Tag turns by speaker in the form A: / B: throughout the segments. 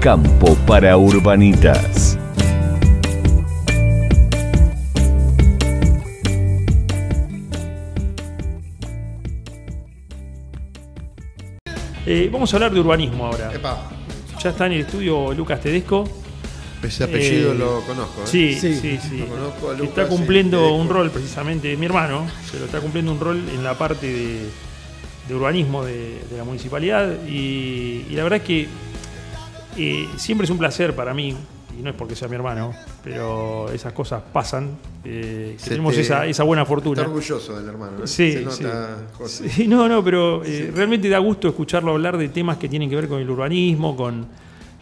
A: Campo para Urbanitas.
B: Eh, vamos a hablar de urbanismo ahora.
C: Epa,
B: Ya está en el estudio Lucas Tedesco.
C: ese apellido
B: Eh,
C: lo conozco. ¿eh?
B: Sí, sí, sí.
C: Lo conozco a
B: Que
C: Lucas,
B: está cumpliendo
C: sí,
B: un rol precisamente, mi hermano, pero está cumpliendo un rol en la parte de, de urbanismo de, de la municipalidad y, y la verdad es que eh, siempre es un placer para mí, y no es porque sea mi hermano, pero esas cosas pasan, eh, que tenemos
C: te-
B: esa, esa buena
C: Está
B: fortuna.
C: orgulloso del hermano. ¿eh?
B: Sí,
C: Se nota,
B: sí.
C: José.
B: Sí, no, no, pero eh, realmente da gusto escucharlo hablar de temas que tienen que ver con el urbanismo, con,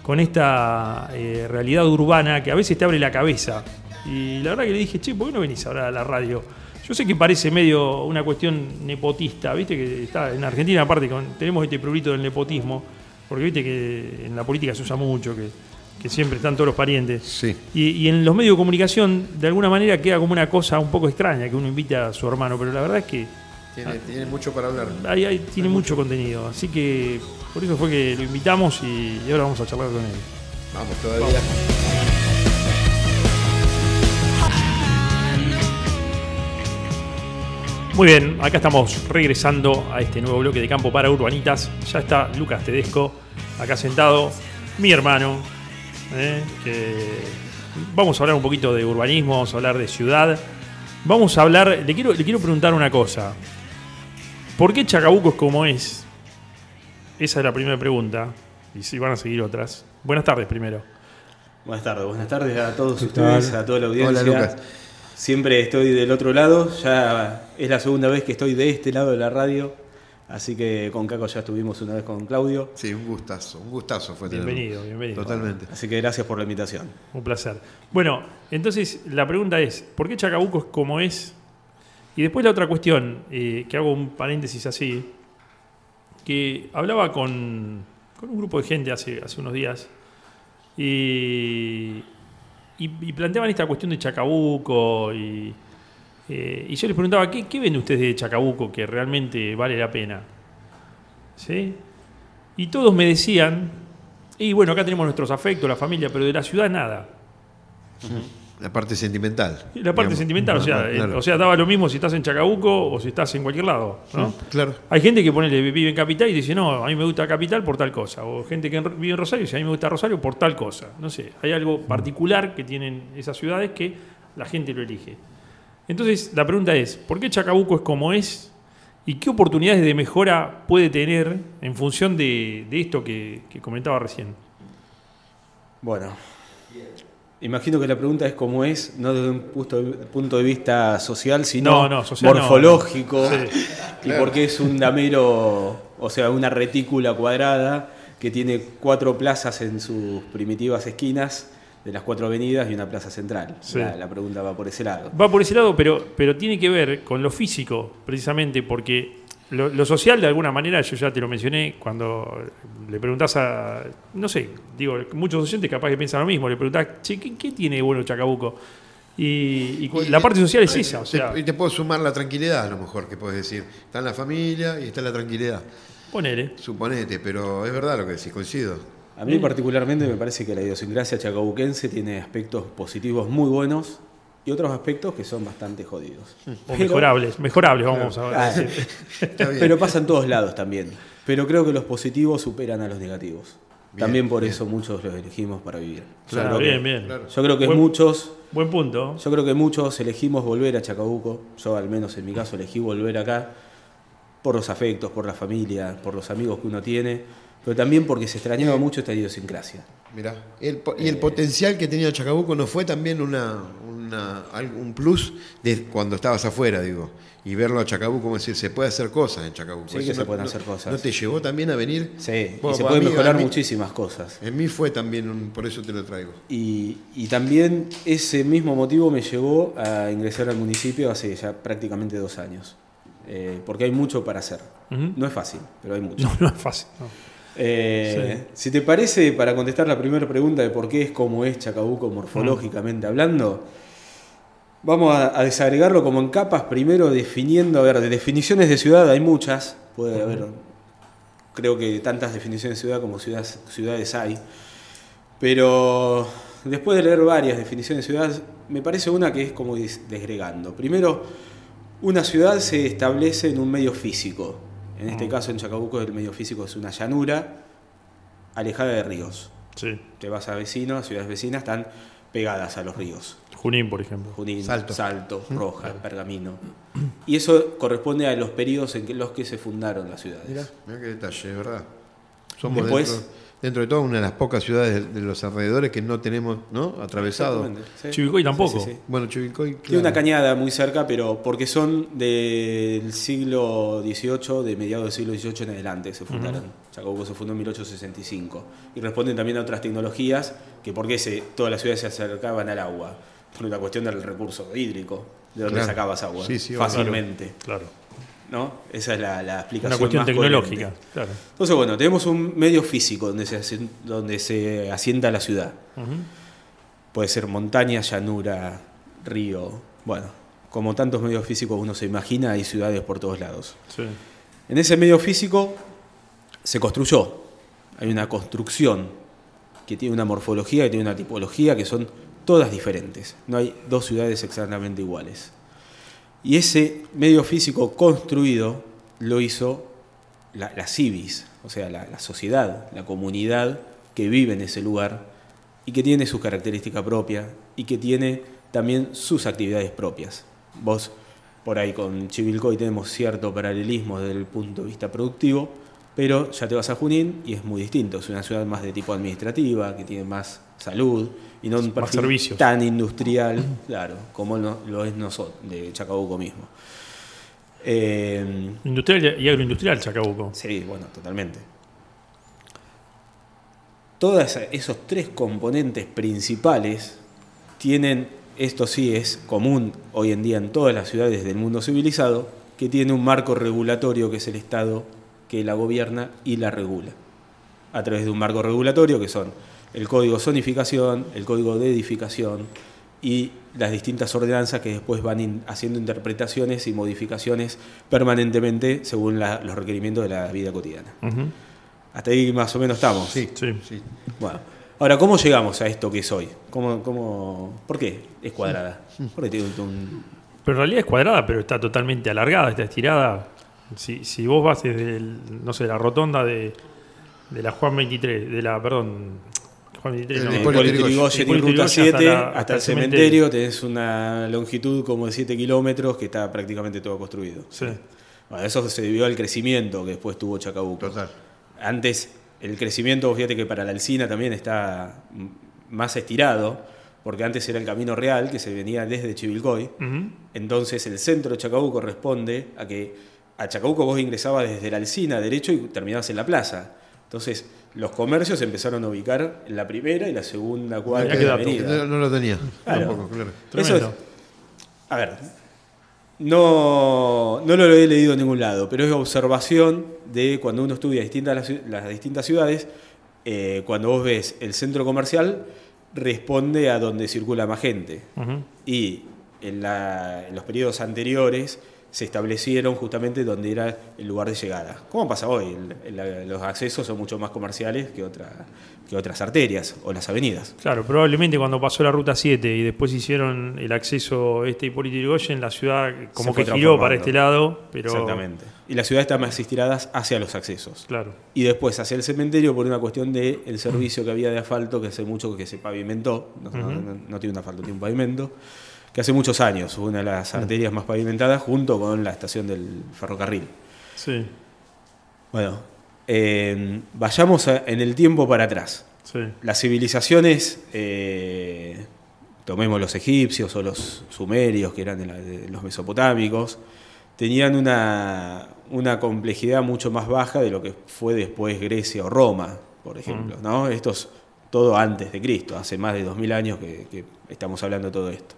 B: con esta eh, realidad urbana que a veces te abre la cabeza. Y la verdad que le dije, che, ¿por qué no venís ahora a la radio? Yo sé que parece medio una cuestión nepotista, viste que está en Argentina aparte con- tenemos este prurito del nepotismo, porque viste que en la política se usa mucho, que, que siempre están todos los parientes.
C: Sí.
B: Y, y en los medios de comunicación, de alguna manera, queda como una cosa un poco extraña que uno invita a su hermano, pero la verdad es que
C: Tiene, tiene mucho para hablar.
B: ahí, ahí tiene mucho contenido. Así que por eso fue que lo invitamos y, y ahora vamos a charlar con él.
C: Vamos todavía.
B: Muy bien, acá estamos regresando a este nuevo bloque de Campo para Urbanitas. Ya está Lucas Tedesco acá sentado, mi hermano. ¿eh? que vamos a hablar un poquito de urbanismo, vamos a hablar de ciudad. Vamos a hablar, le quiero, le quiero preguntar una cosa. ¿Por qué Chacabuco es como es? Esa es la primera pregunta. Y si van a seguir otras. Buenas tardes primero.
D: Buenas tardes, buenas tardes a todos ustedes, a toda la audiencia.
C: Hola, Lucas.
D: Siempre estoy del otro lado, ya es la segunda vez que estoy de este lado de la radio, así que con Caco ya estuvimos una vez con Claudio,
C: Sí, un gustazo. Un gustazo fue tenerlo.
B: Bienvenido, bienvenido.
C: Totalmente.
D: así que gracias por la invitación.
B: Un placer. Bueno, entonces la pregunta es, ¿por qué Chacabuco es como es? Y después la otra cuestión, eh, que hago un paréntesis así, que hablaba con, con un grupo de gente hace, hace unos días y, y- planteaban esta cuestión de Chacabuco y, eh, y yo les preguntaba, ¿qué, ¿qué ven ustedes de Chacabuco que realmente vale la pena? ¿Sí? Y todos me decían, y bueno, acá tenemos nuestros afectos, la familia, pero de la ciudad nada.
C: La parte sentimental.
B: La parte
C: digamos.
B: sentimental, o sea, eh,
C: claro.
B: o sea, daba lo mismo si estás en Chacabuco o si estás en cualquier lado, ¿no?
C: Claro.
B: Hay gente que pone, vive en Capital y dice, no, a mí me gusta Capital por tal cosa. O gente que vive en Rosario y dice, a mí me gusta Rosario por tal cosa. No sé, hay algo particular que tienen esas ciudades que la gente lo elige. Entonces, la pregunta es, ¿por qué Chacabuco es como es? ¿Y qué oportunidades de mejora puede tener en función de, de esto que, que comentaba recién?
D: Bueno, imagino que la pregunta es cómo es, no desde un punto de, punto de vista social, sino
B: No, no, social no.
D: morfológico,
B: Sí.
D: y porque es un damero, o sea, una retícula cuadrada que tiene cuatro plazas en sus primitivas esquinas de las cuatro avenidas y una plaza central.
B: Sí.
D: La, la pregunta va por ese lado.
B: Va por ese lado, pero, pero tiene que ver con lo físico, precisamente, porque lo, lo social, de alguna manera, yo ya te lo mencioné, cuando le preguntás a, no sé, digo, muchos oyentes capaz que piensan lo mismo, le preguntás, che, ¿qué, qué tiene de bueno Chacabuco? Y, y la parte social es esa, o sea,
C: Te- y te puedo sumar la tranquilidad, a lo mejor, que puedes decir. Está en la familia y está la tranquilidad.
B: ponele.
C: Suponete, pero es verdad lo que decís, coincido.
D: A mí particularmente me parece que la idiosincrasia chacabuquense tiene aspectos positivos muy buenos y otros aspectos que son bastante jodidos.
B: O
D: Pero-
B: mejorables, mejorables, vamos a
D: Ah,
B: decir.
C: Bien.
D: Pero pasa en todos lados también. Pero creo que los positivos superan a los negativos.
C: Bien,
D: también por
C: bien.
D: eso muchos los elegimos para vivir. Yo
C: Claro,
D: que-
B: bien, bien.
C: claro.
D: Yo creo que
B: Buen-
D: muchos,
B: Buen punto.
D: yo creo que muchos elegimos volver a Chacabuco. Yo al menos en mi caso elegí volver acá por los afectos, por la familia, por los amigos que uno tiene, pero también porque se extrañaba mucho esta idiosincrasia.
C: Mirá, el y el potencial que tenía Chacabuco no fue también una, una- un plus de cuando estabas afuera, digo. Y verlo a Chacabuco, como decir, se puede hacer cosas en Chacabuco.
D: Sí, que se
C: no-
D: pueden
C: no-
D: hacer cosas.
C: ¿No te llevó también a venir?
D: Sí,
C: Bueno,
D: y se pueden mejorar
C: mí-
D: muchísimas cosas.
C: En mí fue también, un- por eso te lo traigo.
D: Y, y también ese mismo motivo me llevó a ingresar al municipio hace ya prácticamente dos años. Eh, porque hay mucho para hacer. No es fácil, pero hay mucho.
B: No, no es fácil. no.
D: Eh, Si te parece, para contestar la primera pregunta de por qué es como es Chacabuco morfológicamente hablando, vamos a, a desagregarlo como en capas, primero definiendo, a ver, de definiciones de ciudad hay muchas, puede haber, creo que tantas definiciones de ciudad como ciudades, ciudades hay, Pero después de leer varias definiciones de ciudad, me parece una que es como des- desgregando. Primero, una ciudad se establece en un medio físico. En este caso, en Chacabuco, el medio físico es una llanura alejada de ríos.
B: Sí.
D: Te vas a vecinos, ciudades vecinas, están pegadas a los ríos.
B: Junín, por ejemplo.
D: Junín,
C: Salto.
D: Salto, Roja, Pergamino. Y eso corresponde a los periodos en que- los que se fundaron las ciudades.
C: Mirá, mirá qué detalle, ¿verdad? Somos
D: Después-
C: dentro, dentro de todo una de las pocas ciudades de, de los alrededores que no tenemos ¿no? atravesado.
D: Sí.
B: Chivilcoy tampoco.
D: Sí, sí, sí.
C: Bueno, Chivilcoy,
D: Tiene
C: claro.
D: una cañada muy cerca, pero porque son del siglo XVIII, de mediados del siglo XVIII en adelante se fundaron. Chacabuco se fundó en 1865. Y responden también a otras tecnologías que por qué se, todas las ciudades se acercaban al agua. Por una cuestión del recurso hídrico, de donde
C: Claro.
D: sacabas agua
C: Sí, sí,
D: fácilmente.
B: Claro.
D: ¿no? Esa es la, la explicación.
B: Una cuestión
D: más
B: tecnológica. Claro.
D: Entonces, bueno, tenemos un medio físico donde se, donde se asienta la ciudad. Puede ser montaña, llanura, río. Bueno, como tantos medios físicos uno se imagina, hay ciudades por todos lados.
B: Sí.
D: En ese medio físico se construyó. Hay una construcción que tiene una morfología y tiene una tipología que son todas diferentes. No hay dos ciudades exactamente iguales. Y ese medio físico construido lo hizo la, la civis, o sea, la, la sociedad, la comunidad que vive en ese lugar y que tiene sus características propias y que tiene también sus actividades propias. Vos, por ahí con Chivilcoy tenemos cierto paralelismo desde el punto de vista productivo, pero ya te vas a Junín y es muy distinto. Es una ciudad más de tipo administrativa, que tiene más salud y no un perfil
B: servicios.
D: tan industrial, claro, como lo es nosotros, de Chacabuco mismo. Eh,
B: Industrial y agroindustrial, Chacabuco.
D: Sí, bueno, totalmente. Todos esos tres componentes principales tienen, esto sí es común hoy en día en todas las ciudades del mundo civilizado, que tiene un marco regulatorio que es el Estado que la gobierna y la regula. A través de un marco regulatorio que son el código de zonificación, el código de edificación y las distintas ordenanzas que después van in- haciendo interpretaciones y modificaciones permanentemente según la- los requerimientos de la vida cotidiana. Hasta ahí más o menos estamos.
C: Sí,
B: Sí.
C: sí.
D: Bueno, ahora, ¿cómo llegamos a esto que es hoy? ¿Cómo, cómo, ¿Por qué es cuadrada? ¿Por qué tiene un-
B: Pero en realidad es cuadrada, pero está totalmente alargada, está estirada. Si, si vos vas desde el, no sé, la rotonda de, de la Juan 23, de la, perdón, Juan 23,
C: El
B: no,
C: Hipólito
D: Ruta
B: Yrigoyen
D: 7
B: hasta la- hasta
D: el
B: el
D: cementerio
B: cementerio.
D: tenés una longitud como de 7 kilómetros que está prácticamente todo construido.
B: Sí.
D: Bueno, eso se debió al crecimiento que después tuvo Chacabuco.
C: Total.
D: Antes, el crecimiento, fíjate que para la Alcina también está más estirado, porque antes era el camino real que se venía desde Chivilcoy. Entonces el centro de Chacabuco responde a que a Chacabuco vos ingresabas desde la Alcina derecho y terminabas en la plaza. Entonces los comercios empezaron a ubicar en la primera y la segunda cuadra de la avenida.
C: No, lo tenía.
D: Claro.
C: Tampoco, claro.
D: Eso es, a ver, no, no lo he leído en ningún lado, pero es observación de cuando uno estudia distintas, las, distintas ciudades, eh, cuando vos ves el centro comercial, responde a donde circula más gente. Y en, la- en los periodos anteriores se establecieron justamente donde era el lugar de llegada. ¿Cómo pasa hoy? El- el- los accesos son mucho más comerciales que, otra- que otras arterias o las avenidas.
B: Claro, probablemente cuando pasó la ruta 7 y después hicieron el acceso este Hipólito Yrigoyen, la ciudad como que giró para este lado, pero
D: Exactamente. Y las ciudades están más estiradas hacia los accesos.
B: claro.
D: Y después hacia el cementerio por una cuestión del el servicio que había de asfalto, que hace mucho que se pavimentó, no, no- no- no tiene un asfalto, tiene un pavimento, que hace muchos años, fue una de las arterias más pavimentadas junto con la estación del ferrocarril.
B: Sí,
D: Bueno, eh, vayamos a- en el tiempo para atrás.
B: sí.
D: Las civilizaciones, eh, tomemos los egipcios o los sumerios, que eran de, la- de los mesopotámicos, tenían una, una complejidad mucho más baja de lo que fue después Grecia o Roma, por ejemplo. ¿no? Esto es todo antes de Cristo, hace más de 2000 años que, que estamos hablando de todo esto.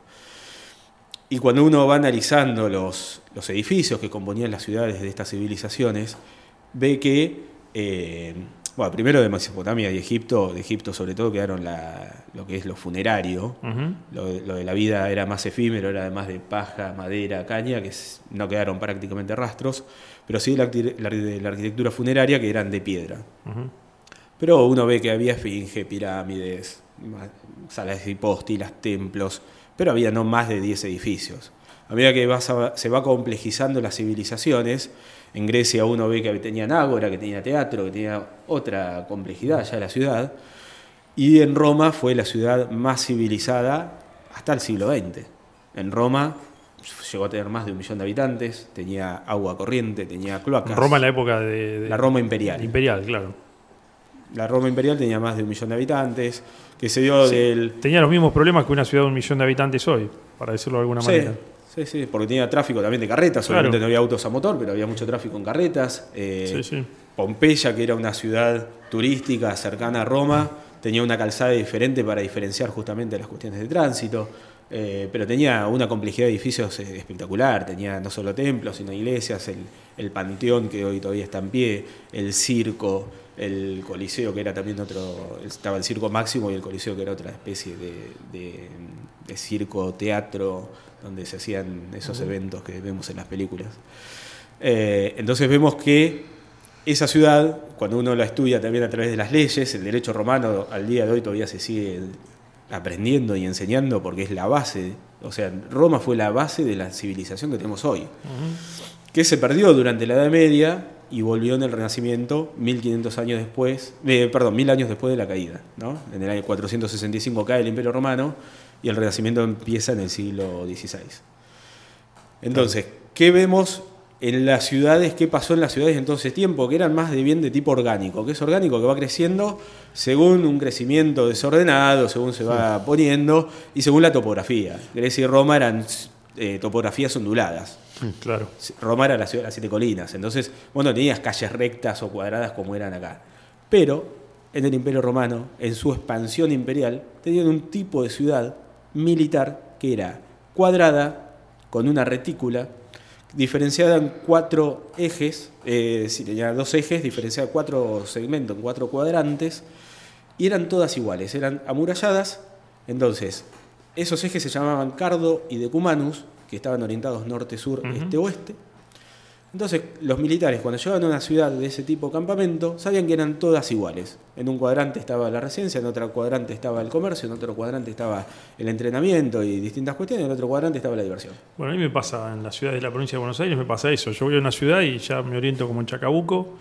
D: Y cuando uno va analizando los, los edificios que componían las ciudades de estas civilizaciones, ve que, eh, bueno, primero de Mesopotamia y Egipto, de Egipto sobre todo quedaron la- lo que es lo funerario, lo, de- lo de la vida era más efímero, era además de paja, madera, caña, que no quedaron prácticamente rastros, pero sí la, la arqui- la arquitectura funeraria que eran de piedra. Pero uno ve que había esfinge, pirámides, salas de hipóstilas, templos, pero había no más de 10 edificios. A medida que vas a- se va complejizando las civilizaciones, en Grecia uno ve que tenían ágora, que tenía teatro, que tenía otra complejidad ya la ciudad, y en Roma fue la ciudad más civilizada hasta el siglo XX. En Roma llegó a tener más de un millón de habitantes, tenía agua corriente, tenía cloacas.
B: Roma en la época de, de-
D: La Roma imperial.
B: Imperial, claro.
D: La Roma imperial tenía más de un millón de habitantes, que se dio
B: Sí.
D: del...
B: Tenía los mismos problemas que una ciudad de un millón de habitantes hoy, para decirlo de alguna
D: Sí,
B: manera.
D: sí, sí, porque tenía tráfico también de carretas,
B: Claro.
D: obviamente no había autos a motor, pero había mucho tráfico en carretas. Eh,
B: Sí, sí.
D: Pompeya, que era una ciudad turística cercana a Roma, tenía una calzada diferente para diferenciar justamente las cuestiones de tránsito, eh, pero tenía una complejidad de edificios eh, espectacular, tenía no solo templos, sino iglesias, el, el panteón que hoy todavía está en pie, el circo, el coliseo que era también otro, estaba el circo máximo y el coliseo que era otra especie de, de- de circo, teatro, donde se hacían esos eventos que vemos en las películas. Eh, entonces vemos que esa ciudad, cuando uno la estudia también a través de las leyes, el derecho romano al día de hoy todavía se sigue aprendiendo y enseñando porque es la base, o sea, Roma fue la base de la civilización que tenemos hoy, que se perdió durante la Edad Media y volvió en el Renacimiento 1500 años después, eh, perdón, mil años después de la caída, ¿no? En el año 465 cae el Imperio Romano y el Renacimiento empieza en el siglo XVI. Entonces, ¿qué vemos en las ciudades? ¿Qué pasó en las ciudades en todo ese tiempo? Que eran más de bien de tipo orgánico, que es orgánico, que va creciendo según un crecimiento desordenado, según se va poniendo y según la topografía. Grecia y Roma eran eh, topografías onduladas.
B: Claro.
D: Roma era la ciudad de las siete colinas, entonces, bueno, tenías calles rectas o cuadradas como eran acá. Pero en el Imperio Romano, en su expansión imperial, tenían un tipo de ciudad militar que era cuadrada, con una retícula, diferenciada en cuatro ejes, eh, sí, tenía dos ejes, diferenciada en cuatro segmentos, en cuatro cuadrantes, y eran todas iguales, eran amuralladas. Entonces, esos ejes se llamaban Cardo y Decumanus, que estaban orientados norte-sur, este-oeste. Entonces, los militares, cuando llegaban a una ciudad de ese tipo campamento, sabían que eran todas iguales. En un cuadrante estaba la residencia, en otro cuadrante estaba el comercio, en otro cuadrante estaba el entrenamiento y distintas cuestiones, en otro cuadrante estaba la diversión.
B: Bueno, a mí me pasa en la ciudad de la provincia de Buenos Aires, me pasa eso. Yo voy a una ciudad y ya me oriento como en Chacabuco.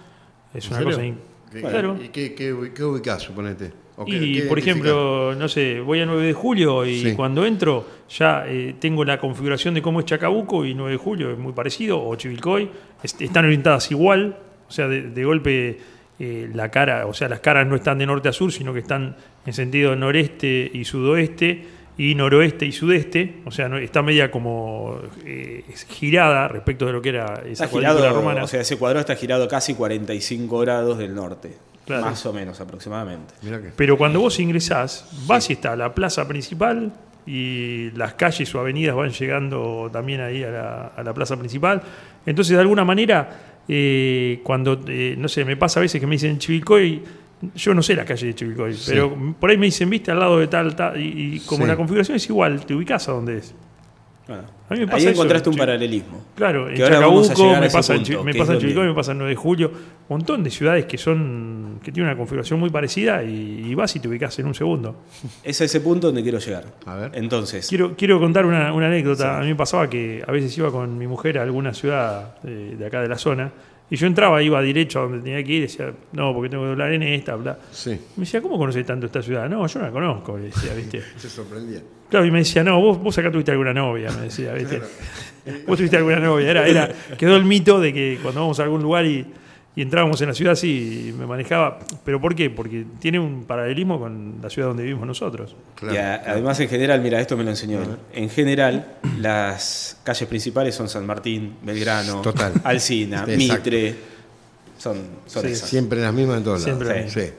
B: Es
C: ¿En
B: una
C: serio?
B: cosa. in-
C: ¿Qué,
B: Claro.
C: ¿Y qué, qué, qué ubicás, suponete? ¿O qué-
B: Y por ejemplo, no sé, voy a 9 de julio y
C: Sí.
B: cuando entro ya eh, tengo la configuración de cómo es Chacabuco y 9 de julio es muy parecido, o Chivilcoy, est- están orientadas igual, o sea, de, de golpe eh, la cara, o sea, las caras no están de norte a sur, sino que están en sentido noreste y sudoeste y noroeste y sudeste, o sea, no- está media como eh, girada respecto de lo que era esa
D: Está
B: cuadrícula
D: girado,
B: romana.
D: o sea, ese cuadrado está girado casi 45 grados del norte,
B: Claro.
D: más o menos aproximadamente.
C: Mirá que-
B: Pero cuando vos ingresás, vas y está la plaza principal y las calles o avenidas van llegando también ahí a la, a la plaza principal. Entonces, de alguna manera, eh, cuando, eh, no sé, me pasa a veces que me dicen Chivilcoy, yo no sé la calle de Chivilcoy,
C: Sí.
B: pero por ahí me dicen, viste, al lado de tal, tal, y, y como
C: Sí.
B: la configuración es igual, te ubicás a donde es.
D: Bueno,
B: A mí me pasa
D: ahí
B: eso,
D: encontraste un paralelismo.
B: Claro, en Chacabuco, me pasa, en,
D: punto,
B: Chi- me pasa en Chivilcoy,
D: donde-
B: me pasa en 9 de julio, un montón de ciudades que son que tienen una configuración muy parecida y, y vas y te ubicás en un segundo.
D: Es a ese punto donde quiero llegar.
C: A ver.
D: Entonces,
B: Quiero, quiero contar una, una anécdota.
D: Sí.
B: A mí me pasaba que a veces iba con mi mujer a alguna ciudad eh, de acá de la zona y yo entraba, iba derecho a donde tenía que ir y decía, no, porque tengo que doblar en esta, bla.
C: Sí,
B: Me decía, ¿cómo conoces tanto esta ciudad? No, yo no la conozco, le decía, ¿viste?
C: se sorprendía.
B: Claro, y me decía, no, vos, vos acá tuviste alguna novia, me decía, ¿viste? Vos tuviste alguna novia. Era, era, quedó el mito de que cuando vamos a algún lugar y, y entrábamos en la ciudad, sí, me manejaba. ¿Pero por qué? Porque tiene un paralelismo con la ciudad donde vivimos nosotros.
C: Claro,
D: y a-
C: claro.
D: además en general, mira, esto me lo enseñó él. En general, las calles principales son San Martín, Belgrano,
C: Total.
D: Alcina,
C: Exacto.
D: Mitre. Son, son
B: Sí,
D: esas.
C: Siempre las mismas en todos lados.
B: Siempre
D: Sí.
C: Sí.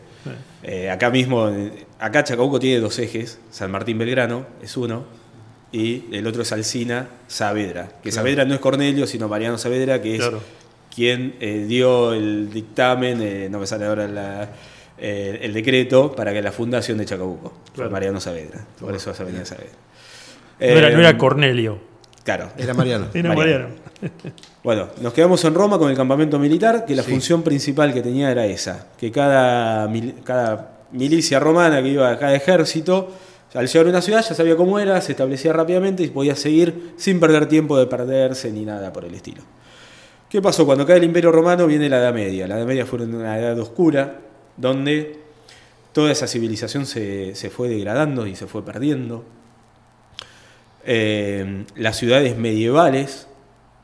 D: Eh, acá mismo, acá Chacabuco tiene dos ejes, San Martín Belgrano es uno, y el otro es Alcina Saavedra. Que
C: Claro.
D: Saavedra no es Cornelio, sino Mariano Saavedra, que es
B: Claro.
D: quien eh, dio el dictamen, eh, no me sale ahora la- eh, el decreto, para que la fundación de Chacabuco. Fue
B: Claro.
D: Mariano Saavedra. Por eso se venía Saavedra.
B: No era,
D: Eh,
B: no era Cornelio.
D: Claro.
C: Era Mariano.
B: Era
D: Mariano.
B: Mariano.
D: Bueno, nos quedamos en Roma con el campamento militar, que la
C: Sí.
D: función principal que tenía era esa, que cada, mil- cada milicia romana que iba a cada ejército, al llegar a una ciudad ya sabía cómo era, se establecía rápidamente y podía seguir sin perder tiempo de perderse ni nada por el estilo. ¿Qué pasó? Cuando cae el Imperio Romano viene la Edad Media. La Edad Media fue una edad oscura, donde toda esa civilización se, se fue degradando y se fue perdiendo. Eh, las ciudades medievales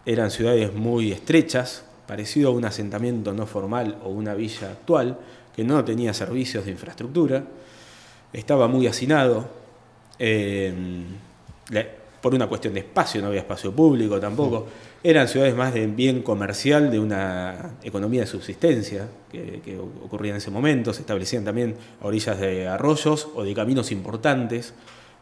D: eran ciudades muy estrechas, parecido a un asentamiento no formal o una villa actual, que no tenía servicios de infraestructura, estaba muy hacinado, la- por una cuestión de espacio, no había espacio público tampoco, eran ciudades más de bien comercial, de una economía de subsistencia que, que ocurría en ese momento, se establecían también a orillas de arroyos o de caminos importantes,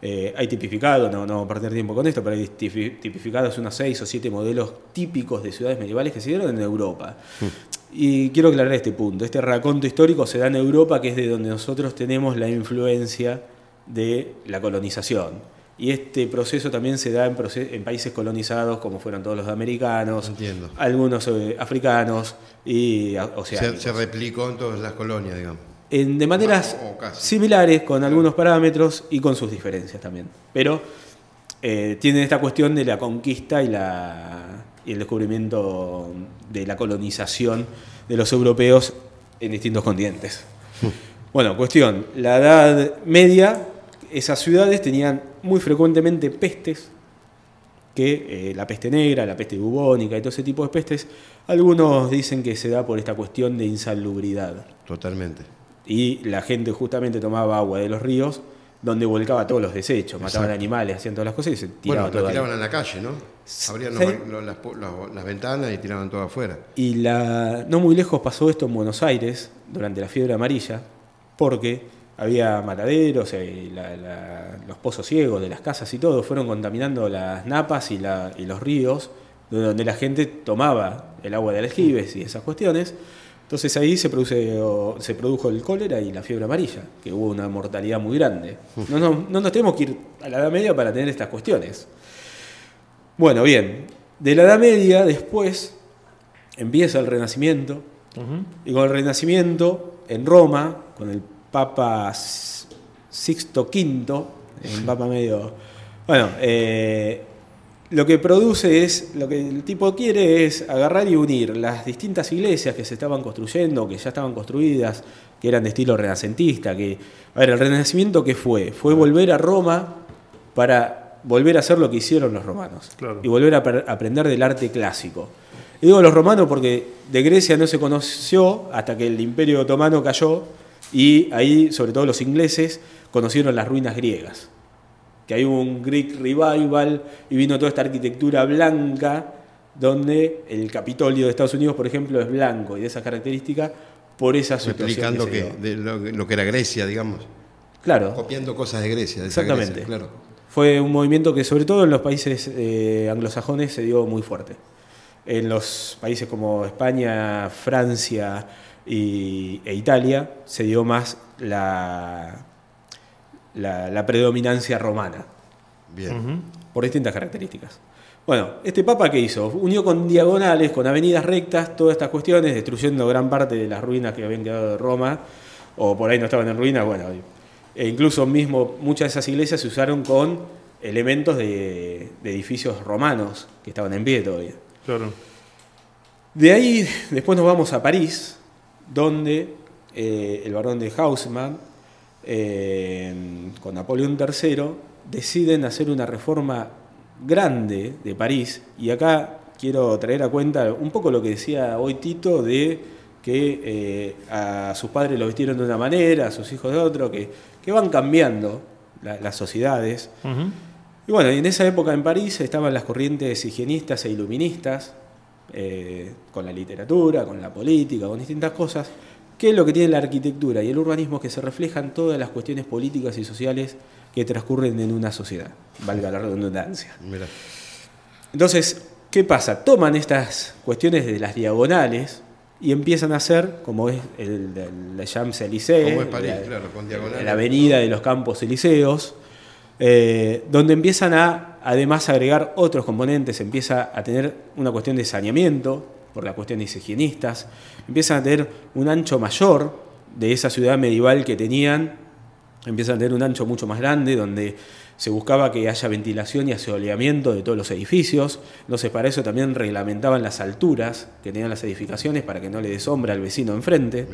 D: eh, hay tipificado, no, no voy a perder tiempo con esto, pero hay tipi- tipificados unos seis o siete modelos típicos de ciudades medievales que se dieron en Europa. Y quiero aclarar este punto. Este raconto histórico se da en Europa, que es de donde nosotros tenemos la influencia de la colonización. Y este proceso también se da en, en países colonizados, como fueron todos los americanos,
C: Entiendo.
D: algunos eh, africanos y a-
C: Se,
D: oceánicos.
C: se replicó en todas las colonias, digamos.
D: En- de maneras similares, con algunos parámetros y con sus diferencias también. Pero eh, tienen esta cuestión de la conquista y, la, y el descubrimiento de la colonización de los europeos en distintos continentes. Bueno, cuestión, la Edad Media, esas ciudades tenían muy frecuentemente pestes, que eh, la peste negra, la peste bubónica y todo ese tipo de pestes, algunos dicen que se da por esta cuestión de insalubridad
C: Totalmente.
D: Y la gente justamente tomaba agua de los ríos donde volcaba todos los desechos, mataban animales, hacían todas las cosas y se tiraba
C: Bueno,
D: todo
C: lo
D: ahí.
C: tiraban en la calle, ¿no? Abrían
D: Sí.
C: los- los- las, las- las ventanas y tiraban todo afuera.
D: Y la, no muy lejos pasó esto en Buenos Aires durante la fiebre amarilla, porque había mataderos, eh, la- la- los pozos ciegos de las casas y todo, fueron contaminando las napas y, la- y los ríos, de donde la gente tomaba el agua de aljibes y esas cuestiones. Entonces ahí se, produce, o- se produjo el cólera y la fiebre amarilla, que hubo una mortalidad muy grande. No, no, no nos tenemos que ir a la Edad Media para tener estas cuestiones. Bueno, bien, de la Edad Media después empieza el Renacimiento, y con el Renacimiento en Roma, con el Papa Sixto V, un Papa medio... Bueno, eh, lo que produce es, lo que el tipo quiere es agarrar y unir las distintas iglesias que se estaban construyendo, que ya estaban construidas, que eran de estilo renacentista, que, a ver, el Renacimiento ¿qué fue? Fue volver a Roma para volver a hacer lo que hicieron los romanos
B: Claro.
D: y volver a aprender del arte clásico. Y digo los romanos porque de Grecia no se conoció hasta que el imperio otomano cayó y ahí, sobre todo los ingleses, conocieron las ruinas griegas. Que hay un Greek Revival y vino toda esta arquitectura blanca donde el Capitolio de Estados Unidos, por ejemplo, es blanco y de esa característica por esa situación.
C: Explicando que, de lo, lo que era Grecia, digamos.
D: Claro,
C: Copiando cosas de Grecia. De
D: Exactamente.
C: Grecia, claro.
D: Fue un movimiento que sobre todo en los países eh, anglosajones se dio muy fuerte. En los países como España, Francia y- e Italia se dio más la, la, la predominancia romana,
C: Bien.
D: Por distintas características. Bueno, este Papa que hizo? Unió con diagonales, con avenidas rectas, todas estas cuestiones, destruyendo gran parte de las ruinas que habían quedado de Roma, o por ahí no estaban en ruinas, bueno, e incluso mismo muchas de esas iglesias se usaron con elementos de, de edificios romanos que estaban en pie todavía.
B: Claro.
D: De ahí después nos vamos a París, donde eh, el barón de Haussmann, eh, con Napoleón III, deciden hacer una reforma grande de París. Y acá quiero traer a cuenta un poco lo que decía hoy Tito de que eh, a sus padres lo vistieron de una manera, a sus hijos de otro, que, que van cambiando la- las sociedades. Y bueno, en esa época en París estaban las corrientes higienistas e iluministas, eh, con la literatura, con la política, con distintas cosas, que es lo que tiene la arquitectura y el urbanismo que se reflejan todas las cuestiones políticas y sociales que transcurren en una sociedad, valga la redundancia.
C: Mirá.
D: Entonces, ¿qué pasa? Toman estas cuestiones de las diagonales y empiezan a hacer, como es el, el, la Champs-Élysées,
C: claro,
D: la avenida de los campos elíseos, eh, donde empiezan a además agregar otros componentes, empieza a tener una cuestión de saneamiento, por las cuestiones higienistas, empiezan a tener un ancho mayor de esa ciudad medieval que tenían, empiezan a tener un ancho mucho más grande, donde se buscaba que haya ventilación y asoleamiento de todos los edificios. Entonces, para eso también reglamentaban las alturas que tenían las edificaciones para que no le dé sombra al vecino enfrente.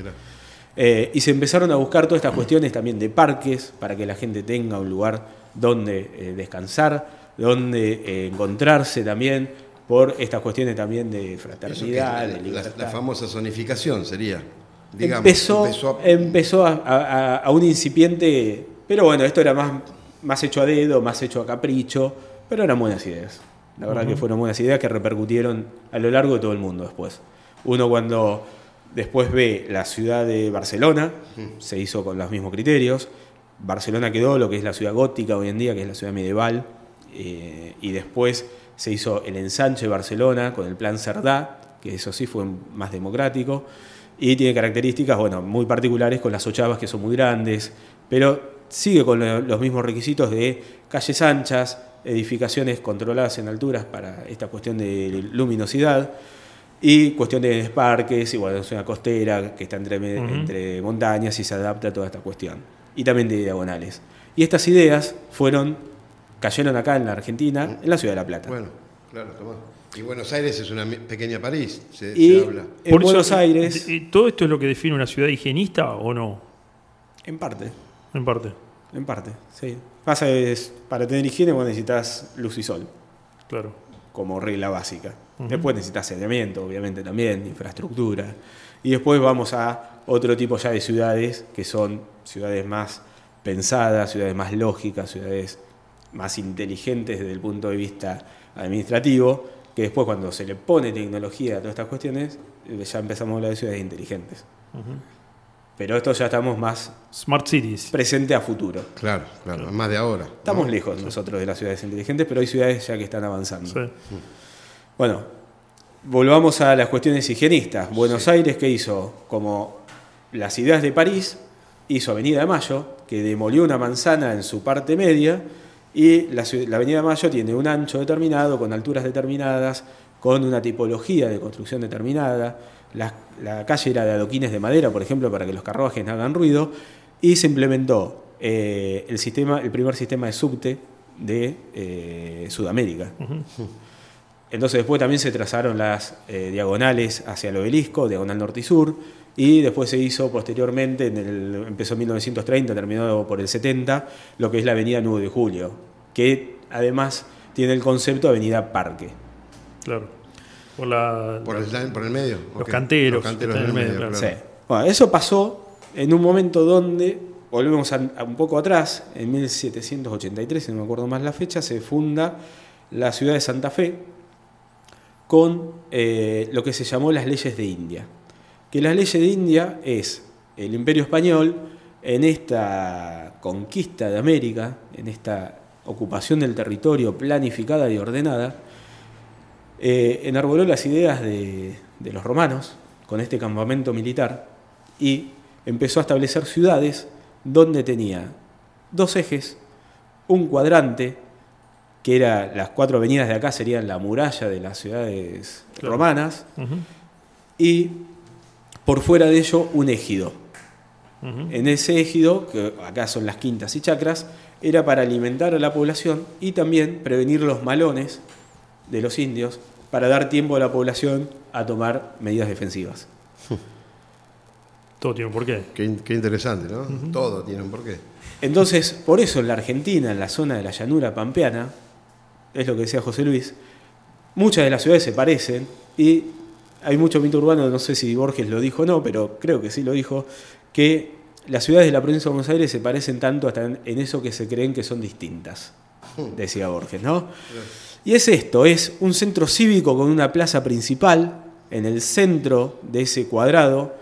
D: Eh, y se empezaron a buscar todas estas cuestiones también de parques para que la gente tenga un lugar donde eh, descansar, donde eh, encontrarse también por estas cuestiones también de fraternidad,
C: la,
D: de libertad.
C: la famosa zonificación sería. Digamos,
D: empezó
C: empezó a-
D: empezó a, a- a un incipiente, pero bueno, esto era más, más hecho a dedo, más hecho a capricho, pero eran buenas ideas. La verdad que fueron buenas ideas que repercutieron a lo largo de todo el mundo después. Uno cuando después ve la ciudad de Barcelona, se hizo con los mismos criterios. Barcelona quedó lo que es la ciudad gótica hoy en día, que es la ciudad medieval, eh, y después se hizo el ensanche de Barcelona con el plan Cerdá, que eso sí fue más democrático, y tiene características bueno, muy particulares con las ochavas que son muy grandes, pero sigue con lo- los mismos requisitos de calles anchas, edificaciones controladas en alturas para esta cuestión de luminosidad, y cuestión de parques, y bueno, es una costera que está entre, entre montañas y se adapta a toda esta cuestión. Y también de diagonales. Y estas ideas fueron, cayeron acá en la Argentina, en la ciudad de La Plata.
C: Bueno, claro, tomá. Y Buenos Aires es una pequeña París, se,
D: y
C: se habla.
D: en
B: Por eso,
D: Buenos Aires,
B: ¿y ¿Todo esto es lo que define una ciudad higienista o no?
D: en parte,
B: En parte.
D: en parte, sí. Pasa es, para tener higiene vos necesitas luz y sol,
B: Claro.
D: como regla básica. Después necesitas saneamiento, obviamente también, infraestructura. Y después vamos a otro tipo ya de ciudades, que son ciudades más pensadas, ciudades más lógicas, ciudades más inteligentes desde el punto de vista administrativo, que después cuando se le pone tecnología a todas estas cuestiones, eh, ya empezamos a hablar de ciudades inteligentes. Pero esto ya estamos más
B: Smart cities.
D: presente a futuro.
C: Claro, claro, más de ahora. ¿no?
D: Estamos lejos nosotros de las ciudades inteligentes, pero hay ciudades ya que están avanzando.
B: Sí.
D: Bueno, volvamos a las cuestiones higienistas. Buenos Aires, ¿qué hizo? Como las ideas de París, hizo Avenida de Mayo, que demolió una manzana en su parte media, y la, Avenida Mayo tiene un ancho determinado, con alturas determinadas, con una tipología de construcción determinada. La, la calle era de adoquines de madera, por ejemplo, para que los carruajes no hagan ruido, y se implementó eh, el, sistema, el primer sistema de subte de eh, Sudamérica. Entonces después también se trazaron las eh, diagonales hacia el obelisco, diagonal norte y sur, y después se hizo posteriormente, en el, empezó en 1930, terminó por el 70, lo que es la avenida 9 de Julio, que además tiene el concepto de avenida parque.
B: Claro. Por la.
C: ¿Por el, por el medio?
B: Los canteros
C: Los canteros
B: que
C: del
B: están en el
C: medio,
B: medio,
C: claro.
D: Sí. Bueno, eso pasó en un momento donde, volvemos a, a un poco atrás, en 1783, si no me acuerdo más la fecha, se funda la ciudad de Santa Fe con eh, lo que se llamó las leyes de India. Que las leyes de India es el imperio español en esta conquista de América, en esta ocupación del territorio planificada y ordenada, eh, enarboló las ideas de, de los romanos con este campamento militar y empezó a establecer ciudades donde tenía dos ejes, un cuadrante, que era las cuatro avenidas de acá serían la muralla de las ciudades
B: Claro.
D: romanas, y por fuera de ello un ejido. En ese ejido, que acá son las quintas y chacras, era para alimentar a la población y también prevenir los malones de los indios para dar tiempo a la población a tomar medidas defensivas.
B: Todo tiene un porqué.
C: Qué interesante, ¿no? Todo tiene un porqué.
D: Entonces, por eso en la Argentina, en la zona de la llanura pampeana, es lo que decía José Luis, muchas de las ciudades se parecen y hay mucho mito urbano, no sé si Borges lo dijo o no, pero creo que sí lo dijo, que las ciudades de la provincia de Buenos Aires se parecen tanto hasta en, eso que se creen que son distintas, decía Borges, ¿no? Y es esto, es un centro cívico con una plaza principal en el centro de ese cuadrado,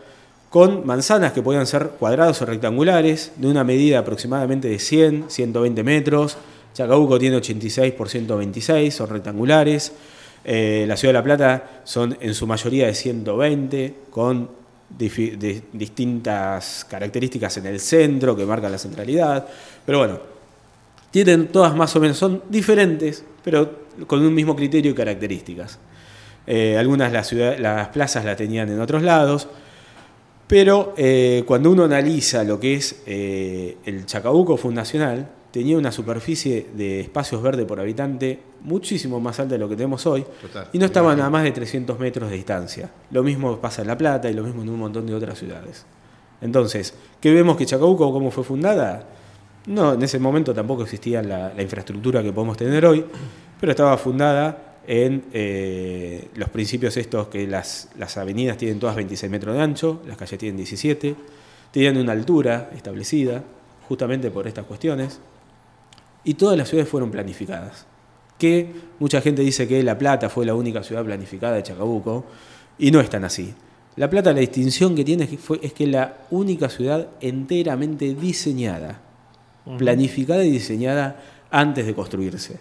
D: con manzanas que podían ser cuadrados o rectangulares, de una medida aproximadamente de 100, 120 metros. Chacabuco tiene 86 por 126, son rectangulares. Eh, la Ciudad de La Plata son en su mayoría de 120, con distintas características en el centro que marcan la centralidad. Pero bueno, Tienen todas más o menos, son diferentes, pero con un mismo criterio y características. Eh, algunas las, ciudad- las plazas la tenían en otros lados, pero eh, cuando uno analiza lo que es el Chacabuco fundacional, tenía una superficie de espacios verdes por habitante muchísimo más alta de lo que tenemos hoy,
C: Total.
D: y no estaban a más de 300 metros de distancia. Lo mismo pasa en La Plata y lo mismo en un montón de otras ciudades. Entonces, ¿qué vemos que Chacabuco cómo fue fundada? No, en ese momento tampoco existía la, la infraestructura que podemos tener hoy, pero estaba fundada en eh, los principios estos que las, las avenidas tienen todas 26 metros de ancho, las calles tienen 17, tenían una altura establecida, justamente por estas cuestiones, y todas las ciudades fueron planificadas. Que mucha gente dice que La Plata fue la única ciudad planificada de Chacabuco, y no es tan así. La Plata, la distinción que tiene es que, fue, es que es la única ciudad enteramente diseñada, planificada y diseñada antes de construirse.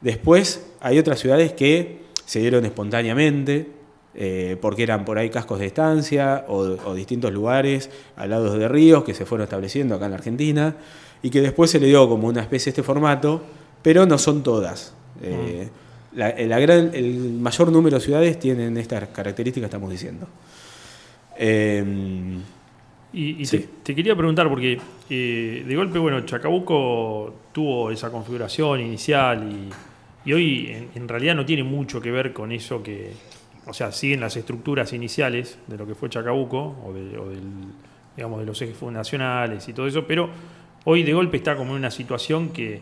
D: Después hay otras ciudades que se dieron espontáneamente, eh, porque eran por ahí cascos de estancia o, o distintos lugares al lado de ríos que se fueron estableciendo acá en la Argentina y que después se le dio como una especie de este formato, pero no son todas. Eh, la- la gran- el mayor número de ciudades tienen estas características estamos diciendo. Eh,
B: Y, y
D: Sí.
B: te, te quería preguntar, porque eh, de golpe, bueno, Chacabuco tuvo esa configuración inicial y, y hoy en, en realidad no tiene mucho que ver con eso que, o sea, siguen las estructuras iniciales de lo que fue Chacabuco o, de, o del, digamos, de los ejes fundacionales y todo eso, pero hoy de golpe está como en una situación que,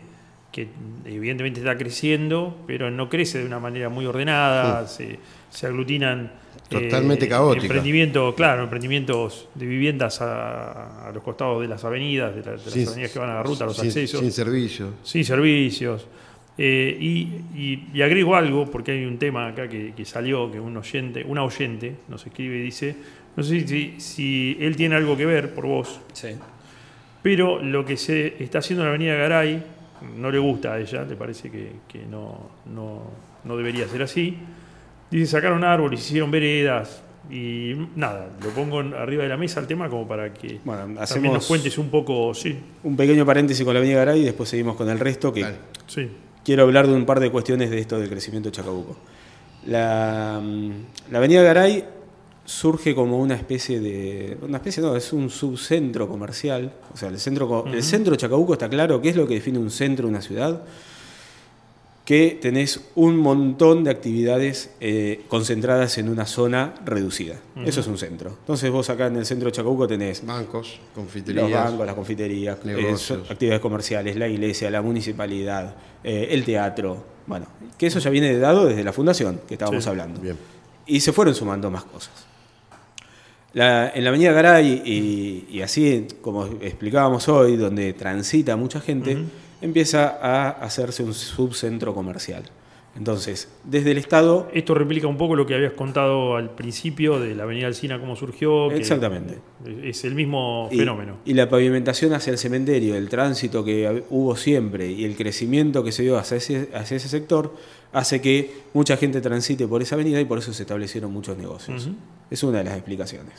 B: que evidentemente está creciendo, pero no crece de una manera muy ordenada, se, se aglutinan
C: Totalmente caótica.
B: Emprendimiento, claro, emprendimientos de viviendas a, a los costados de las avenidas, de, la- de las
C: Sin-
B: avenidas que van a la ruta, los
C: sin,
B: accesos,
C: sin
B: sin,
C: servicio.
B: servicios. Eh, y, y- y agrego algo, porque hay un tema acá que, que salió, que un oyente, una oyente nos escribe y dice, no sé si, si él tiene algo que ver por vos, pero lo que se está haciendo en la avenida Garay no le gusta a ella, le parece que, que no, no, no debería ser así. Dice, sacaron árboles, hicieron veredas y nada, lo pongo arriba de la mesa el tema como para que
D: Bueno,
B: también
D: hacemos-
B: nos cuentes un poco, sí,
D: un pequeño paréntesis con la Avenida Garay y después seguimos con el resto, que
B: sí.
D: quiero hablar de un par de cuestiones de esto del crecimiento de Chacabuco. La, mm, la Avenida Garay surge como una especie de. Una especie, no, es un subcentro comercial. O sea, el centro, co- el centro de Chacabuco está claro. ¿Qué es lo que define un centro de una ciudad? Que tenés un montón de actividades eh, concentradas en una zona reducida. Eso es un centro. Entonces, vos acá en el centro de Chacabuco tenés
C: Bancos,
D: los
C: confiterías.
D: bancos, las confiterías, eh,
C: negocios.
D: actividades comerciales, la iglesia, la municipalidad, eh, el teatro. Bueno, que eso ya viene dado desde la fundación que estábamos
B: Sí.
D: hablando.
C: Bien.
D: Y se fueron sumando más cosas. La- en la Avenida Garay, y, y así como explicábamos hoy, donde transita mucha gente, empieza a hacerse un subcentro comercial. Entonces, desde el Estado
B: Esto replica un poco lo que habías contado al principio de la Avenida Alcina, cómo surgió. que
D: Exactamente.
B: Es el mismo
D: Y-
B: fenómeno.
D: Y la pavimentación hacia el cementerio, el tránsito que hubo siempre y el crecimiento que se dio hacia ese, hacia ese sector hace que mucha gente transite por esa avenida y por eso se establecieron muchos negocios. Es una de las explicaciones.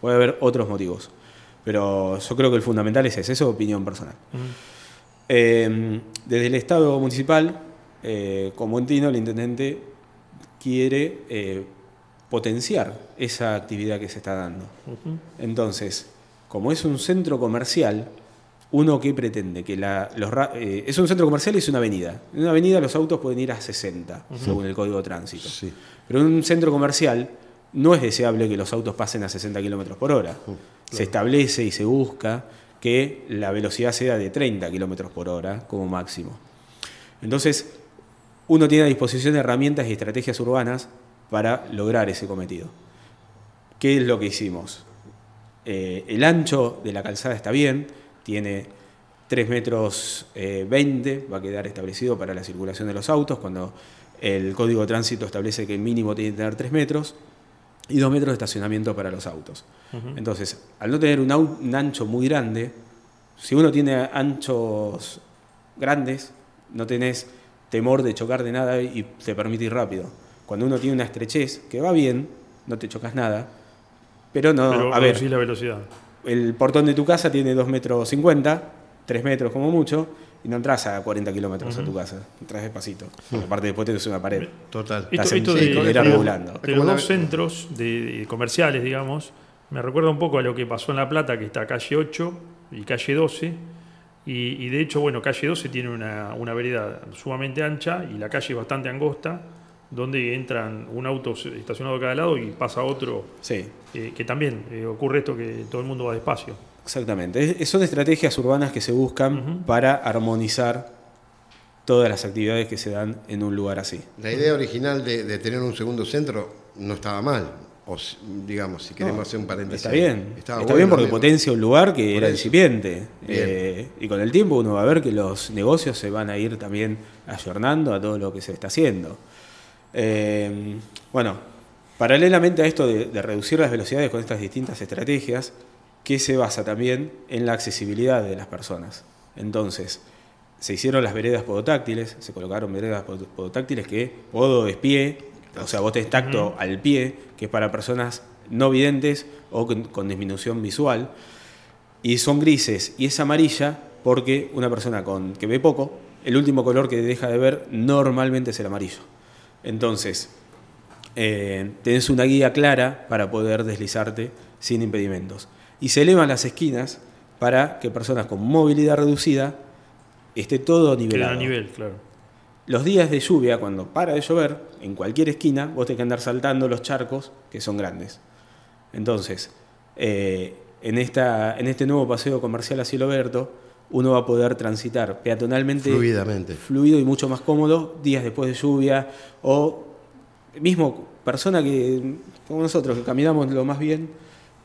D: Puede haber otros motivos. Pero yo creo que el fundamental es ese, eso es opinión personal. Eh, desde el Estado municipal, eh, como entino, el intendente quiere eh, potenciar esa actividad que se está dando. Entonces, como es un centro comercial, uno que pretende que la, los eh, es un centro comercial y es una avenida. En una avenida los autos pueden ir a 60, según el código de tránsito.
C: Sí.
D: Pero en un centro comercial no es deseable que los autos pasen a 60 kilómetros por hora. Se establece y se busca que la velocidad sea de 30 kilómetros por hora como máximo. Entonces, uno tiene a disposición herramientas y estrategias urbanas para lograr ese cometido. ¿Qué es lo que hicimos? Eh, el ancho de la calzada está bien, tiene 3 metros eh, 20, va a quedar establecido para la circulación de los autos, cuando el código de tránsito establece que el mínimo tiene que tener 3 metros, y 2 metros de estacionamiento para los autos. Entonces, al no tener un, ancho muy grande, si uno tiene anchos grandes, no tenés temor de chocar de nada y te permite ir rápido. Cuando uno tiene una estrechez, que va bien, no te chocas nada, pero no,
B: Pero
D: a ver,
B: la velocidad.
D: El portón de tu casa tiene 2 metros 50, 3 metros como mucho, y no entras a 40 kilómetros a tu casa, entras despacito. Aparte después te una pared.
C: Total.
B: Esto,
D: Estás en-
B: esto de, de-
D: regulando.
B: de los dos centros de, de comerciales, digamos, me recuerda un poco a lo que pasó en La Plata, que está calle 8 y calle 12. Y, y de hecho, bueno, calle 12 tiene una, una vereda sumamente ancha y la calle es bastante angosta, donde entran un auto estacionado a cada lado y pasa otro,
D: Sí,
B: eh, que también eh, ocurre esto que todo el mundo va despacio.
D: exactamente. Es- son estrategias urbanas que se buscan para armonizar todas las actividades que se dan en un lugar así.
C: La idea original de, de tener un segundo centro no estaba mal. O digamos, si queremos
D: No,
C: hacer un paréntesis.
D: Está bien, está
C: bueno,
D: bien porque potencia un lugar que
C: Por
D: era
C: eso.
D: incipiente. Eh, y con el tiempo uno va a ver que los negocios se van a ir también ayornando a todo lo que se está haciendo. Eh, bueno, paralelamente a esto de, de reducir las velocidades con estas distintas estrategias, que se basa también en la accesibilidad de las personas. Entonces, se hicieron las veredas podotáctiles, se colocaron veredas pod- podotáctiles que podo es pie, o sea, vos tenés tacto al pie, que es para personas no videntes o con, con disminución visual, y son grises y es amarilla porque una persona con, que ve poco, el último color que deja de ver normalmente es el amarillo. Entonces, eh, tenés una guía clara para poder deslizarte sin impedimentos. Y se elevan las esquinas para que personas con movilidad reducida esté todo nivelado.
B: a nivel, claro.
D: Los días de lluvia, cuando para de llover, en cualquier esquina, vos tenés que andar saltando los charcos que son grandes. Entonces, eh, en, esta, en este nuevo paseo comercial a cielo abierto, uno va a poder transitar peatonalmente
C: Fluidamente.
D: fluido y mucho más cómodo días después de lluvia o mismo persona que como nosotros que caminamos lo más bien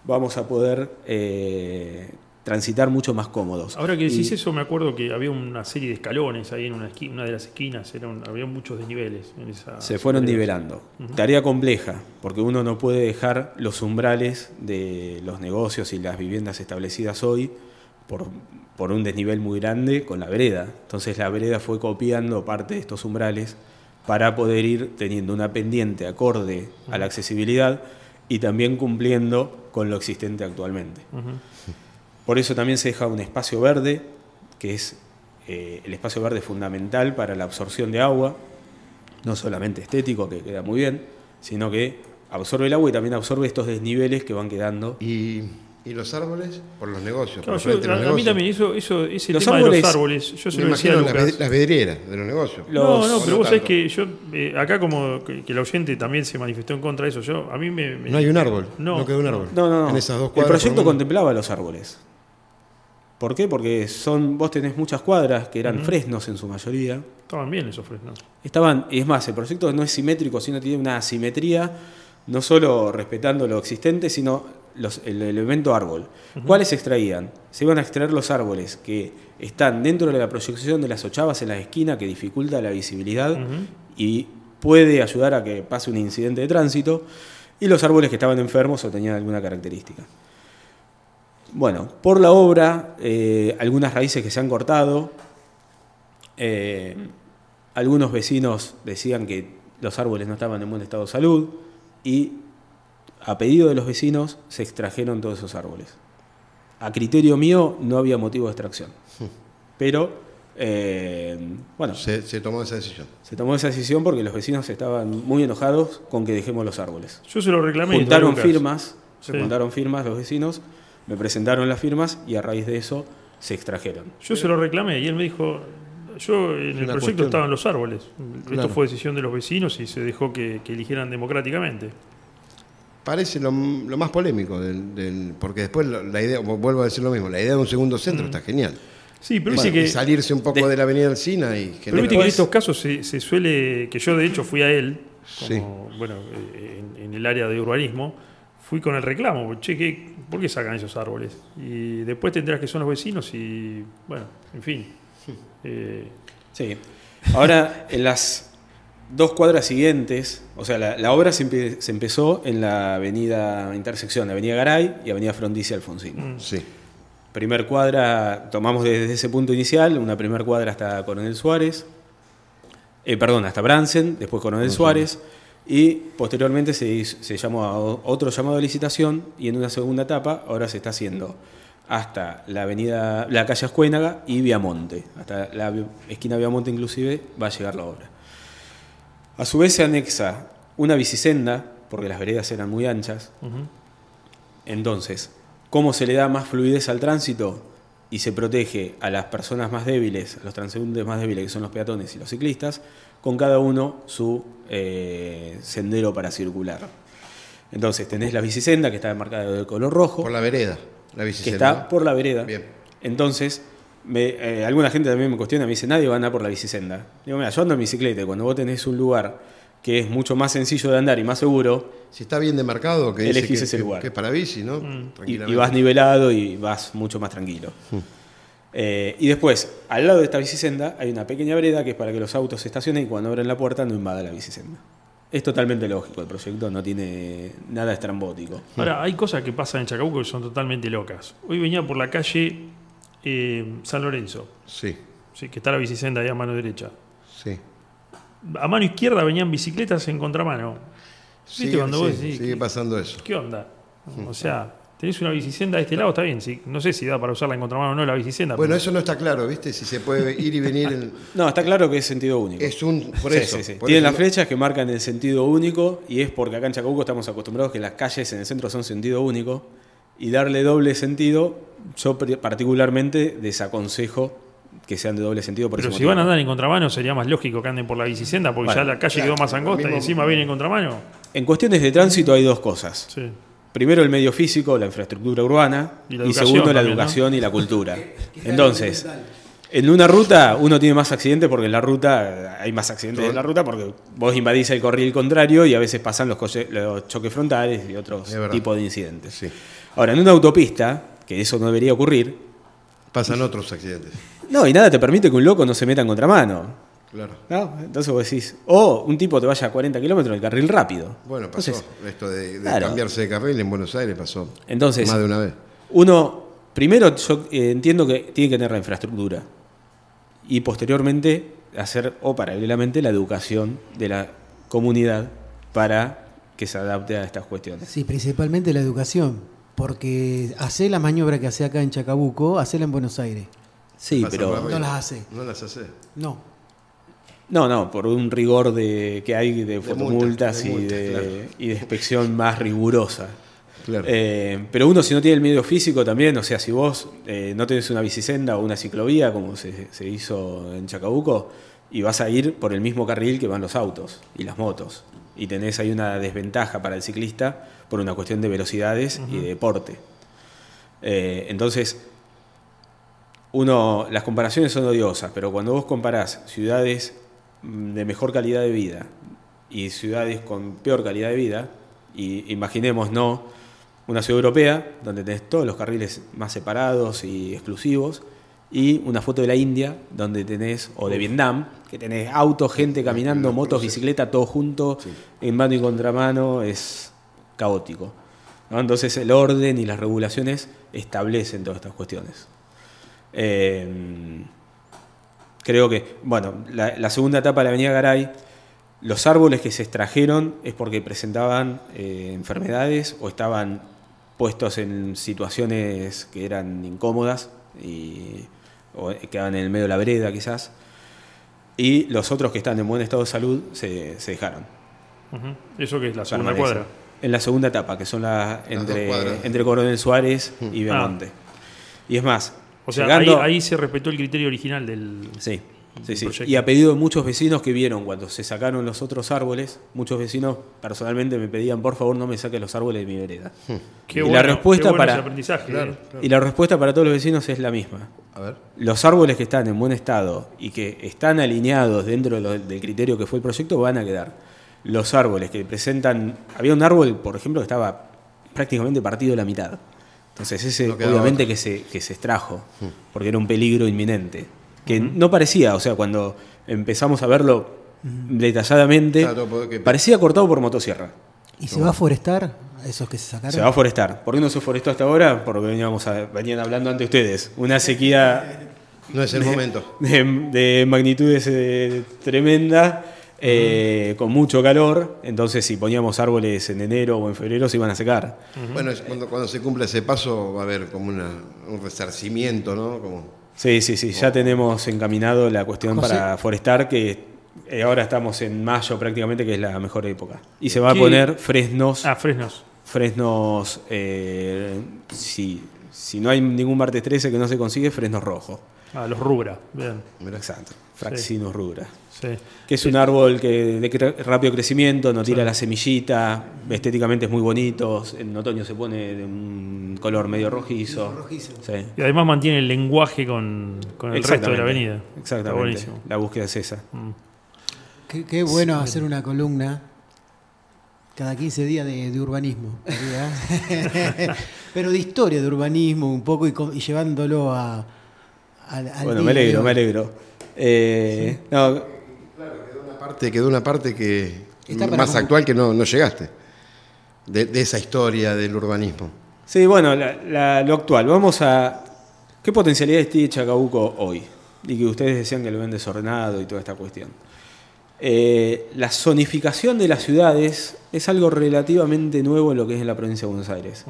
D: vamos a poder eh, transitar mucho más cómodos.
B: Ahora que
D: Y-
B: decís eso, me acuerdo que había una serie de escalones ahí en una, esqui- una de las esquinas, era un- había muchos desniveles. En esa
D: se fueron nivelando. Tarea compleja, porque uno no puede dejar los umbrales de los negocios y las viviendas establecidas hoy por, por un desnivel muy grande con la vereda. Entonces la vereda fue copiando parte de estos umbrales para poder ir teniendo una pendiente acorde a la accesibilidad y también cumpliendo con lo existente actualmente. Por eso también se deja un espacio verde, que es eh, el espacio verde fundamental para la absorción de agua, no solamente estético, que queda muy bien, sino que absorbe el agua y también absorbe estos desniveles que van quedando.
C: ¿Y, y los árboles? Por los negocios.
B: Claro,
C: por
B: yo-
C: frente de los
B: a, a mí también eso, eso, ese
D: Los
B: tema de
D: árboles-
B: los árboles, yo se
C: Me
B: lo decía a
C: imagino las,
B: Lucas.
C: ved- las vidrieras de los negocios.
B: No,
D: Los-
B: no, pero
C: no
B: vos sabés que yo, eh, acá como que, que el oyente también se manifestó en contra de eso, yo, a mí me... me-
C: No hay un árbol.
B: No.
C: No, quedó un árbol.
D: No, no, no.
C: En esas dos
D: el proyecto contemplaba los árboles. ¿Por qué? Porque son, vos tenés muchas cuadras que eran fresnos en su mayoría.
B: Estaban bien esos fresnos.
D: Estaban, y es más, el proyecto no es simétrico, sino tiene una asimetría, no solo respetando lo existente, sino los- el elemento árbol. ¿Cuáles se extraían? Se iban a extraer los árboles que están dentro de la proyección de las ochavas en la esquina que dificulta la visibilidad y puede ayudar a que pase un incidente de tránsito, y los árboles que estaban enfermos o tenían alguna característica. Bueno, por la obra, eh, algunas raíces que se han cortado, eh, algunos vecinos decían que los árboles no estaban en buen estado de salud y a pedido de los vecinos se extrajeron todos esos árboles. A criterio mío no había motivo de extracción, pero eh, bueno,
C: Se, se tomó esa decisión.
D: se tomó esa decisión porque los vecinos estaban muy enojados con que dejemos los árboles.
B: Yo se lo reclamé.
D: Juntaron firmas, se
B: Sí.
D: juntaron firmas los vecinos, me presentaron las firmas y a raíz de eso se extrajeron.
B: Yo se lo reclamé y él me dijo, yo en el
C: una
B: proyecto
C: cuestión.
B: estaban los árboles.
C: Claro.
B: Esto fue decisión de los vecinos y se dejó que, que eligieran democráticamente.
C: Parece lo, lo más polémico, del, del- porque después la idea, vuelvo a decir lo mismo, la idea de un segundo centro está genial.
B: Sí, pero
C: Bueno,
B: que...
C: salirse un poco
D: de-
C: de, la avenida Alcina y
B: Pero viste que en estos casos se, se suele, que yo de hecho fui a él, como,
C: Sí.
B: bueno, eh, en, en el área de urbanismo, fui con el reclamo, che, ¿qué- ¿por qué sacan esos árboles? Y después tendrás que son los vecinos y, bueno, en fin. Eh,
D: Sí. Ahora, en las dos cuadras siguientes, o sea, la, la obra se, empe- se empezó en la avenida intersección, Avenida Garay y Avenida Frondizi Alfonsín.
B: mm,
C: Sí.
D: Primer cuadra, tomamos desde ese punto inicial, una primer cuadra hasta Coronel Suárez, eh, perdón, hasta Bransen, después Coronel Suárez, y posteriormente se, hizo- se llamó a otro llamado de licitación y en una segunda etapa ahora se está haciendo hasta la avenida, la calle Ascuénaga y Viamonte. Hasta la esquina Viamonte inclusive va a llegar la obra. A su vez se anexa una bicisenda, porque las veredas eran muy anchas. Entonces, ¿cómo se le da más fluidez al tránsito y se protege a las personas más débiles, a los transeúntes más débiles, que son los peatones y los ciclistas, con cada uno su eh, sendero para circular? Entonces, tenés la bicisenda que está marcada de color rojo
C: Por la vereda, la
D: que
C: bicicleta.
D: está por la vereda.
C: Bien.
D: Entonces, me- eh, alguna gente también me cuestiona, me dice, nadie va a andar por la bicisenda. Digo, mira, yo ando en bicicleta cuando vos tenés un lugar que es mucho más sencillo de andar y más seguro,
C: Si está bien demarcado, que dice
D: Elegís
C: que,
D: ese
C: que-
D: lugar.
C: que es para bici, ¿no?
B: Mm.
D: y,
C: Tranquilamente.
D: y vas nivelado y vas mucho más tranquilo. Eh, y después, al lado de esta bicisenda hay una pequeña vereda que es para que los autos se estacionen y cuando abren la puerta no invada la bicisenda. Es totalmente lógico, el proyecto no tiene nada estrambótico.
B: Ahora, hay cosas que pasan en Chacabuco que son totalmente locas. Hoy venía por la calle eh, San Lorenzo,
C: Sí,
B: sí, que está la bicicenda ahí a mano derecha.
C: sí.
B: A mano izquierda venían bicicletas en contramano. ¿Viste
C: Sigue,
B: cuando vos
C: sí,
B: decís,
C: sigue pasando eso.
B: ¿Qué onda? O sea, tenés una bicicenda de este lado, está bien. sí. no sé si da para usarla en contramano o no la bicicenda.
C: Bueno,
B: pero-
C: eso no está claro, ¿viste? Si se puede ir y venir. en-
D: No, está claro que es sentido único.
C: Es un. Por
D: Sí,
C: eso.
D: sí, sí.
C: por
D: Tienen
C: eso
D: las flechas que marcan el sentido único y es porque acá en Chacabuco estamos acostumbrados que las calles en el centro son sentido único y darle doble sentido, yo particularmente desaconsejo que sean de doble sentido. Por
B: Pero si
D: motivo.
B: van a andar en contramano, sería más lógico que anden por la bicicenda, porque
D: Bueno,
B: ya la calle
C: claro,
B: quedó más angosta y encima viene en contramano.
D: En cuestiones de tránsito hay dos cosas.
B: Sí.
D: Primero el medio físico, la infraestructura urbana,
B: Y la
D: segundo la
B: también, ¿no?
D: educación y la cultura. Entonces, en una ruta uno tiene más accidentes porque en la ruta hay más accidentes en la ruta porque vos invadís el carril contrario y a veces pasan los, coche- los choques frontales y otros tipos de incidentes.
C: Sí.
D: Ahora, en una autopista, que eso no debería ocurrir,
C: Pasan otros accidentes.
D: no, y nada te permite que un loco no se meta en contramano.
C: Claro.
D: ¿no? Entonces vos decís, o un tipo te vaya a 40 kilómetros en el carril rápido.
C: Bueno, pasó.
D: Entonces,
C: Esto de, de
D: claro.
C: cambiarse de carril en Buenos Aires pasó.
D: Entonces-
C: Más de una vez.
D: Uno, primero yo eh, entiendo que tiene que tener la infraestructura y posteriormente hacer o paralelamente la educación de la comunidad para que se adapte a estas cuestiones.
E: Sí, principalmente la educación, porque hacer la maniobra que hace acá en Chacabuco, hacerla en Buenos Aires.
D: Sí, pero.
E: No las hace.
C: No las hace.
E: No.
D: no, no, por un rigor de que hay de fotomultas
C: de
D: y,
C: multas,
D: de,
C: claro.
D: y de inspección más rigurosa.
C: Claro.
D: Eh, pero uno si no tiene el medio físico también, o sea, si vos eh, no tenés una bicisenda o una ciclovía como se, se hizo en Chacabuco, y vas a ir por el mismo carril que van los autos y las motos, y tenés ahí una desventaja para el ciclista por una cuestión de velocidades y de deporte. Eh, entonces, uno, las comparaciones son odiosas, pero cuando vos comparás ciudades mm, de mejor calidad de vida y ciudades con peor calidad de vida, y imaginemos no una ciudad europea donde tenés todos los carriles más separados y exclusivos, y una foto de la India donde tenés, o de Vietnam, que tenés autos, gente caminando, motos, bicicleta, todo junto, en mano y contramano, es caótico. ¿no? Entonces el orden y las regulaciones establecen todas estas cuestiones. Eh, creo que, bueno, la, la segunda etapa de la Avenida Garay, los árboles que se extrajeron es porque presentaban eh, enfermedades o estaban puestos en situaciones que eran incómodas y o quedaban en el medio de la vereda quizás. Y los otros que están en buen estado de salud se, se dejaron.
B: Eso que es la segunda cuadra.
D: En la segunda etapa, que son la,
C: dos
D: entre, entre Coronel Suárez y Beamonte. Y es más,
B: O sea,
D: llegando-
B: ahí, ahí se respetó el criterio original del.
D: Sí, sí, sí.
B: proyecto.
D: Y a pedido de muchos vecinos que vieron cuando se sacaron los otros árboles, muchos vecinos personalmente me pedían, por favor, no me saques los árboles de mi vereda.
B: Qué
D: Y
B: bueno,
D: la respuesta
B: qué bueno
D: para-
B: ese aprendizaje.
C: Claro,
B: eh.
C: claro.
D: Y la respuesta para todos los vecinos es la misma.
C: A ver.
D: Los árboles que están en buen estado y que están alineados dentro de lo- del criterio que fue el proyecto van a quedar. Los árboles que presentan... Había un árbol, por ejemplo, que estaba prácticamente partido a la mitad. Entonces ese
C: No
D: obviamente que se, que se extrajo, porque era un peligro inminente. Que no parecía, o sea, cuando empezamos a verlo detalladamente, parecía cortado por motosierra.
E: ¿Y se va a forestar a esos que se sacaron?
D: Se va a forestar. ¿Por qué no se forestó hasta ahora? Porque veníamos a- venían hablando ante ustedes. Una sequía
C: No es el momento.
D: de, de magnitudes eh, tremenda eh, con mucho calor, entonces si poníamos árboles en enero o en febrero se iban a secar.
C: Bueno, es cuando, cuando se cumpla ese paso va a haber como una, un resarcimiento, ¿no? Como,
D: Sí, sí, sí, ya tenemos encaminado la cuestión
E: José.
D: para forestar, que eh, ahora estamos en mayo prácticamente, que es la mejor época. Y se va a poner fresnos,
B: Ah, fresnos.
D: fresnos, eh, si, si no hay ningún martes 13 que no se consigue, fresnos rojos.
B: Ah, los rubra. Bien.
D: Exacto, Fraxinus rubra.
B: Sí.
D: Que es un árbol que de cre- rápido crecimiento, no tira la semillita, estéticamente es muy bonito, en otoño se pone de un color medio rojizo.
E: Rojizo.
D: Sí.
B: Y además mantiene el lenguaje con, con el resto de la avenida.
D: Exactamente.
B: buenísimo.
D: La búsqueda es esa.
B: Mm.
E: Qué, qué bueno hacer una columna cada 15 días de, de urbanismo. ¿verdad? Pero de historia de urbanismo un poco y, y llevándolo a, al, al
D: Bueno,
E: día
D: me alegro, me alegro. Eh, no,
C: parte, quedó una parte que
E: Está
C: más actual que no, no llegaste. De, de esa historia del urbanismo.
D: sí, bueno, la- la- lo actual. Vamos a. ¿Qué potencialidades tiene Chacabuco hoy? Y que ustedes decían que lo ven desordenado y toda esta cuestión. Eh, la zonificación de las ciudades es algo relativamente nuevo en lo que es en la provincia de Buenos Aires.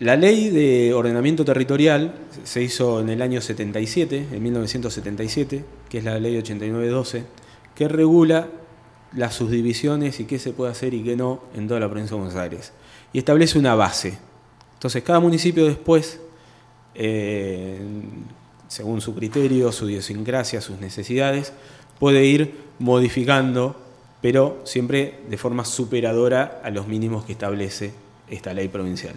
D: La ley de ordenamiento territorial se hizo en el año 77, en 1977, que es la ley 8912, que regula las subdivisiones y qué se puede hacer y qué no en toda la provincia de Buenos Aires. Y establece una base. Entonces, cada municipio después, eh, según su criterio, su idiosincrasia, sus necesidades, puede ir modificando, pero siempre de forma superadora a los mínimos que establece esta ley provincial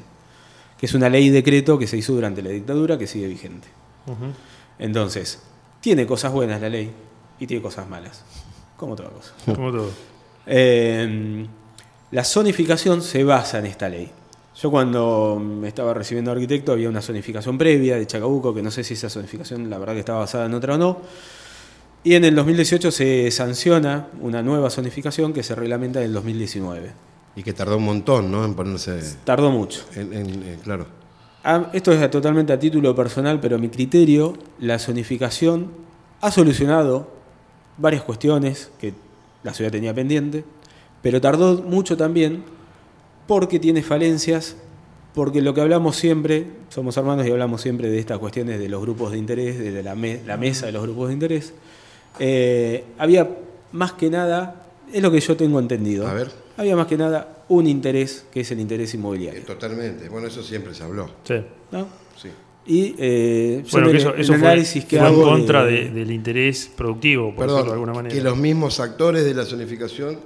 D: que es una ley decreto que se hizo durante la dictadura que sigue vigente. Entonces, tiene cosas buenas la ley y tiene cosas malas, como toda cosa.
B: Como todo.
D: Eh, la zonificación se basa en esta ley. Yo cuando me estaba recibiendo arquitecto había una zonificación previa de Chacabuco, que no sé si esa zonificación la verdad que estaba basada en otra o no. Y en el 2018 se sanciona una nueva zonificación que se reglamenta en el 2019.
C: Y que tardó un montón, ¿no? En ponerse.
D: Tardó mucho.
C: en- en- eh, claro.
D: Ah, Esto es totalmente a título personal, pero a mi criterio, la zonificación ha solucionado varias cuestiones que la ciudad tenía pendiente, pero tardó mucho también porque tiene falencias, porque lo que hablamos siempre, somos hermanos y hablamos siempre de estas cuestiones de los grupos de interés, de la, me- la mesa de los grupos de interés, eh, había más que nada, es lo que yo tengo entendido,
C: A ver.
D: había más que nada un interés que es el interés
C: Eh,
D: inmobiliario.
C: Totalmente. Bueno, eso siempre se habló.
B: Sí.
D: ¿no? Y eh,
B: Bueno, que eso, eso
D: el
B: fue,
D: análisis que
B: fue
D: hago
B: en contra
D: de-
B: de- del interés productivo, por decirlo de alguna
C: Perdón,
B: manera.
C: que los mismos actores de la zonificación,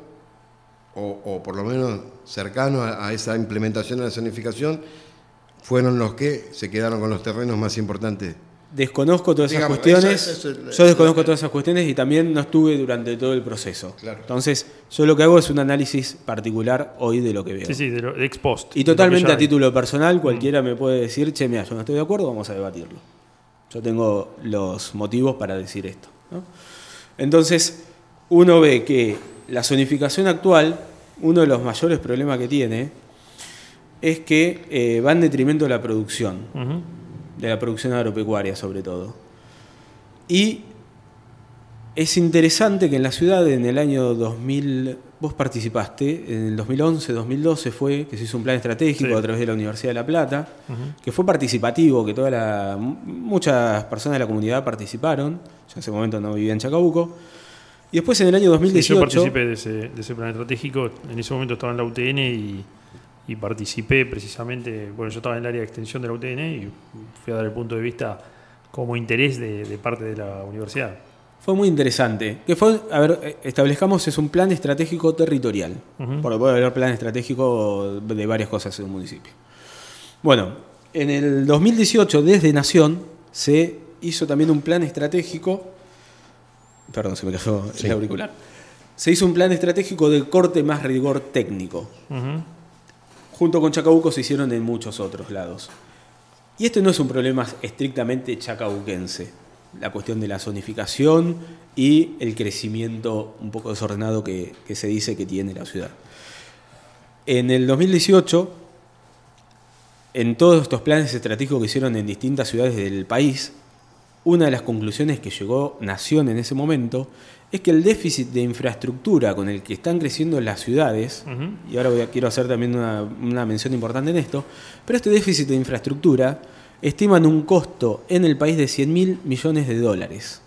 C: o, o por lo menos cercanos a, a esa implementación de la zonificación, fueron los que se quedaron con los terrenos más importantes.
D: Desconozco todas esas
C: Digamos,
D: cuestiones.
C: eso- eso es-
D: yo desconozco todas esas cuestiones y también no estuve durante todo el proceso.
C: Claro.
D: Entonces, yo lo que hago es un análisis particular hoy de lo que veo.
B: Sí, sí, de, lo- de ex post.
D: Y totalmente a título personal, cualquiera me puede decir, che, mira, yo no estoy de acuerdo, vamos a debatirlo. Yo tengo los motivos para decir esto. ¿no? Entonces, uno ve que la zonificación actual, uno de los mayores problemas que tiene, es que eh, va en detrimento de la producción,
B: Ujú.
D: De la producción agropecuaria sobre todo. Y es interesante que en la ciudad en el año 2000, vos participaste, en el 2011, 2012 fue que se hizo un plan estratégico
B: Sí.
D: a través de la Universidad de La Plata, que fue participativo, que toda la, muchas personas de la comunidad participaron, yo en ese momento no vivía en Chacabuco, y después en el año
B: Sí,
D: 2018...
B: yo participé de ese, de ese plan estratégico. En ese momento estaba en la UTN y, y participé precisamente. Bueno, yo estaba en el área de extensión de la UTN y fui a dar el punto de vista como interés de, de parte de la universidad.
D: Fue muy interesante. Que fue, a ver, eh, establezcamos, es un plan estratégico territorial.
B: Ujú.
D: Porque puede haber plan estratégico de varias cosas en un municipio. Bueno, en el 2018, desde Nación, se hizo también un plan estratégico. Perdón, se me cayó
C: Sí.
D: el auricular. Se hizo un plan estratégico de corte más rigor técnico. Junto con Chacabuco se hicieron en muchos otros lados. Y este no es un problema estrictamente chacabuquense, la cuestión de la zonificación y el crecimiento un poco desordenado que, que se dice que tiene la ciudad. En el 2018, en todos estos planes estratégicos que hicieron en distintas ciudades del país, una de las conclusiones que llegó Nación en ese momento es que el déficit de infraestructura con el que están creciendo las ciudades, y ahora voy a- quiero hacer también una, una mención importante en esto, pero este déficit de infraestructura estiman un costo en el país de 100 mil millones de dólares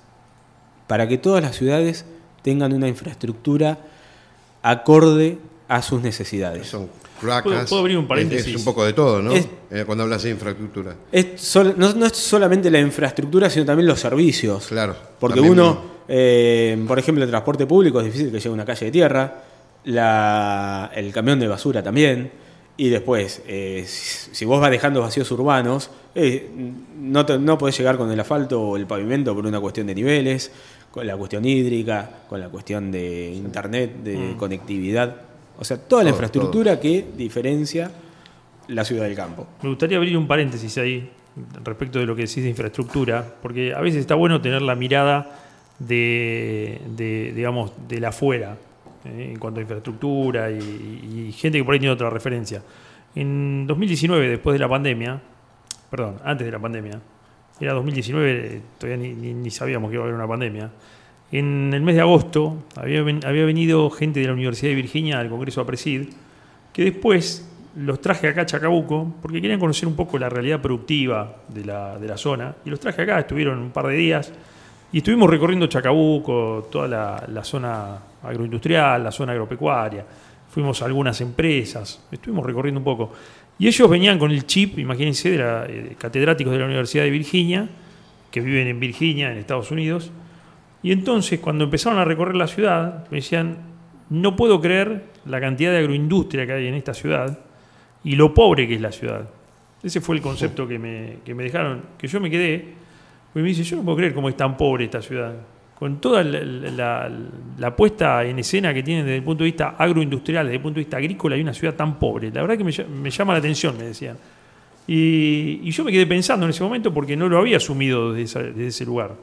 D: para que todas las ciudades tengan una infraestructura acorde a sus necesidades.
C: Son cloacas.
B: ¿Puedo- puedo abrir un
C: es-
B: paréntesis?
C: Es, un poco de todo, ¿no?
D: Es-
C: Eh, cuando hablas de infraestructura.
D: Es sol- no, no es solamente la infraestructura, sino también los servicios.
C: Claro.
D: Porque
C: también
D: uno, eh, por ejemplo, el transporte público es difícil que llegue a una calle de tierra, la- el camión de basura también, y después, eh, si, vos vas dejando vacíos urbanos, eh, no, te- no podés llegar con el asfalto o el pavimento por una cuestión de niveles, con la cuestión hídrica, con la cuestión de internet, de conectividad, o sea, toda la
C: Todo,
D: infraestructura que diferencia la ciudad del campo.
B: Me gustaría abrir un paréntesis ahí respecto de lo que decís de infraestructura, porque a veces está bueno tener la mirada de, de, digamos, de la afuera, eh, en cuanto a infraestructura y, y gente que por ahí tiene otra referencia. En 2019, después de la pandemia, perdón, antes de la pandemia, era 2019, eh, todavía ni, ni- ni sabíamos que iba a haber una pandemia. En el mes de agosto había, había venido gente de la Universidad de Virginia al Congreso APRESID, que después los traje acá a Chacabuco porque querían conocer un poco la realidad productiva de la, de la zona. Y los traje acá, estuvieron un par de días y estuvimos recorriendo Chacabuco, toda la, la zona agroindustrial, la zona agropecuaria. Fuimos a algunas empresas, estuvimos recorriendo un poco. Y ellos venían con el chip, imagínense, de la, eh, catedráticos de la Universidad de Virginia, que viven en Virginia, en Estados Unidos. Y entonces, cuando empezaron a recorrer la ciudad, me decían, no puedo creer la cantidad de agroindustria que hay en esta ciudad y lo pobre que es la ciudad. Ese fue el concepto que me, que me dejaron, que yo me quedé, porque me dice, yo no puedo creer cómo es tan pobre esta ciudad. Con toda la, puesta en escena que tienen desde el punto de vista agroindustrial, desde el punto de vista agrícola, hay una ciudad tan pobre. La verdad que me, ll- me llama la atención, me decían. Y, yo me quedé pensando en ese momento porque no lo había asumido desde, ese lugar.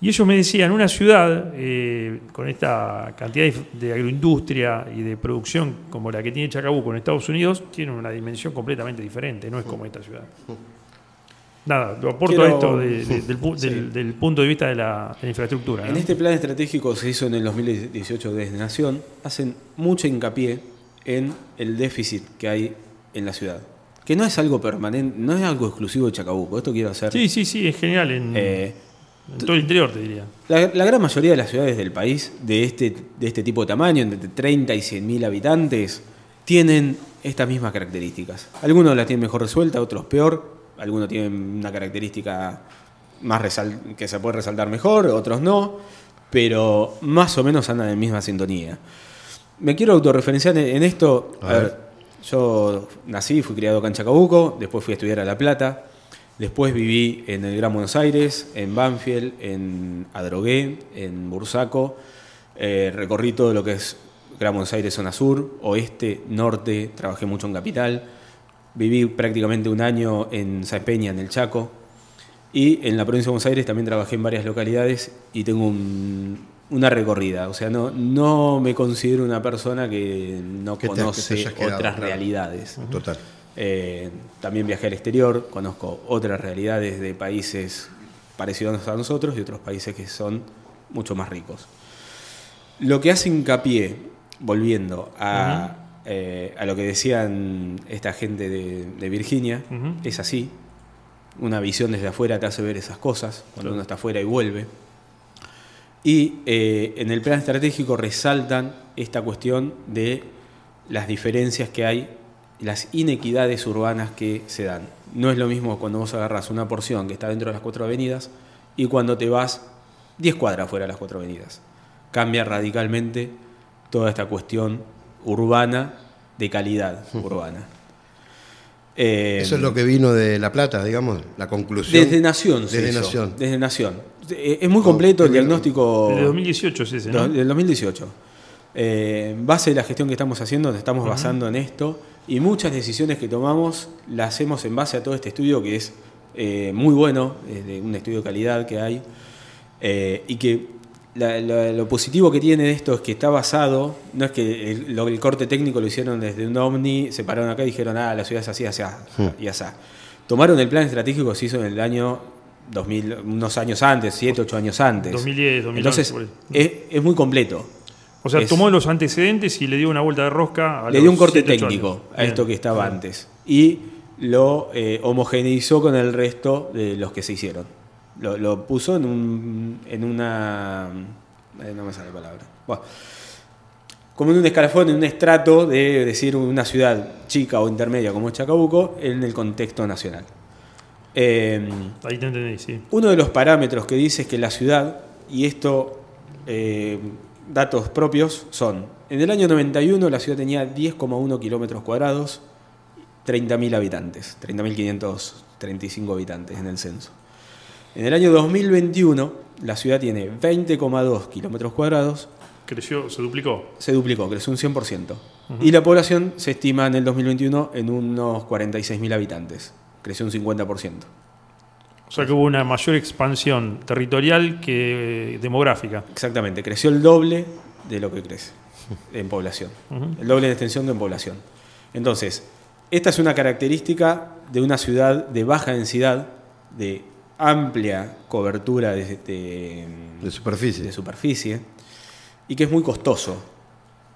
B: Y ellos me decían, una ciudad eh, con esta cantidad de agroindustria y de producción como la que tiene Chacabuco en Estados Unidos, tiene una dimensión completamente diferente, no es como esta ciudad. Nada, lo aporto
D: Quiero-
B: a esto de- de- del, pu-
D: Sí.
B: del- del punto de vista de la, de la infraestructura.
D: En
B: ¿no?
D: este plan estratégico que se hizo en el 2018 desde Nación, hacen mucho hincapié en el déficit que hay en la ciudad. Que no es algo permanente, no es algo exclusivo de Chacabuco. Esto quiero hacer.
B: Sí, sí, sí, es genial en,
D: Eh,
B: en todo el interior, te diría.
D: la, la gran mayoría de las ciudades del país de este, de este tipo de tamaño, entre 30 y 100 mil habitantes, tienen estas mismas características. Algunos las tienen mejor resuelta, otros peor. Algunos tienen una característica más resal- que se puede resaltar mejor, otros no. Pero más o menos andan en misma sintonía. Me quiero autorreferenciar en en esto.
C: A
D: A ver,
C: ver.
D: yo nací, fui criado acá en Chacabuco, después fui a estudiar a La Plata, después viví en el Gran Buenos Aires, en Banfield, en Adrogué, en Bursaco, eh, recorrí todo lo que es Gran Buenos Aires, zona sur, oeste, norte, trabajé mucho en Capital, viví prácticamente un año en Peña, en el Chaco, y en la provincia de Buenos Aires también trabajé en varias localidades y tengo un- una recorrida. O sea, no, no me considero una persona que no
C: Que te- que te
D: conoce
C: quedado,
D: otras
C: claro.
D: realidades.
C: Total.
D: Eh, también viajé al exterior, conozco otras realidades de países parecidos a nosotros y otros países que son mucho más ricos. Lo que hace hincapié, volviendo a, eh, a lo que decían esta gente de, de Virginia, es así. Una visión desde afuera te hace ver esas cosas, cuando
B: Claro.
D: uno está afuera y vuelve. Y eh, en el plan estratégico resaltan esta cuestión de las diferencias que hay, las inequidades urbanas que se dan. No es lo mismo cuando vos agarras una porción que está dentro de las cuatro avenidas y cuando te vas 10 cuadras fuera de las cuatro avenidas. Cambia radicalmente toda esta cuestión urbana de calidad urbana. Eh,
C: Eso es lo que vino de La Plata, digamos, la conclusión.
D: desde Nación.
C: Desde
D: hizo,
C: Nación.
D: Desde Nación. Eh, Es muy completo el diagnóstico.
B: Desde 2018 es ese, ¿no?
D: Del 2018. Eh, en base a la gestión que estamos haciendo, nos estamos basando en esto y muchas decisiones que tomamos las hacemos en base a todo este estudio que es eh, muy bueno, es de un estudio de calidad que hay eh, y que la- la- lo positivo que tiene esto es que está basado, no es que el, lo- el corte técnico lo hicieron desde un ovni, se pararon acá y dijeron, ah, la ciudad es así, así, y así. Tomaron el plan estratégico que se hizo en el año 2000, unos años antes, 7, 8 años antes.
B: 2010, 2011,
D: Entonces, es, es muy completo.
B: O sea,
D: es-
B: tomó los antecedentes y le dio una vuelta de rosca a
D: Le
B: los
D: dio un corte
B: 7, 8
D: técnico
B: años.
D: a
B: Bien.
D: esto que estaba antes. Y lo eh, homogeneizó con el resto de los que se hicieron. Lo, lo puso en, un, en una... eh, no me sale la palabra. Bueno, como en un escalafón, en un estrato de decir una ciudad chica o intermedia como Chacabuco en el contexto nacional. Eh,
B: Ahí te entendí, sí.
D: uno de los parámetros que dice es que la ciudad, y esto, eh, datos propios, son, en el año 91 la ciudad tenía 10,1 kilómetros cuadrados, 30.000 habitantes, 30.535 habitantes en el censo. En el año 2021 la ciudad tiene 20,2 kilómetros cuadrados,
B: Creció, se duplicó.
D: se duplicó, creció un 100%. Y la población se estima en el 2021 en unos 46.000 habitantes, creció un 50%.
B: O sea que hubo una mayor expansión territorial que demográfica.
D: Exactamente, creció el doble de lo que crece en población. El doble de extensión que en población. Entonces, esta es una característica de una ciudad de baja densidad, de amplia cobertura de, de-
C: De superficie.
D: de superficie, y que es muy costoso,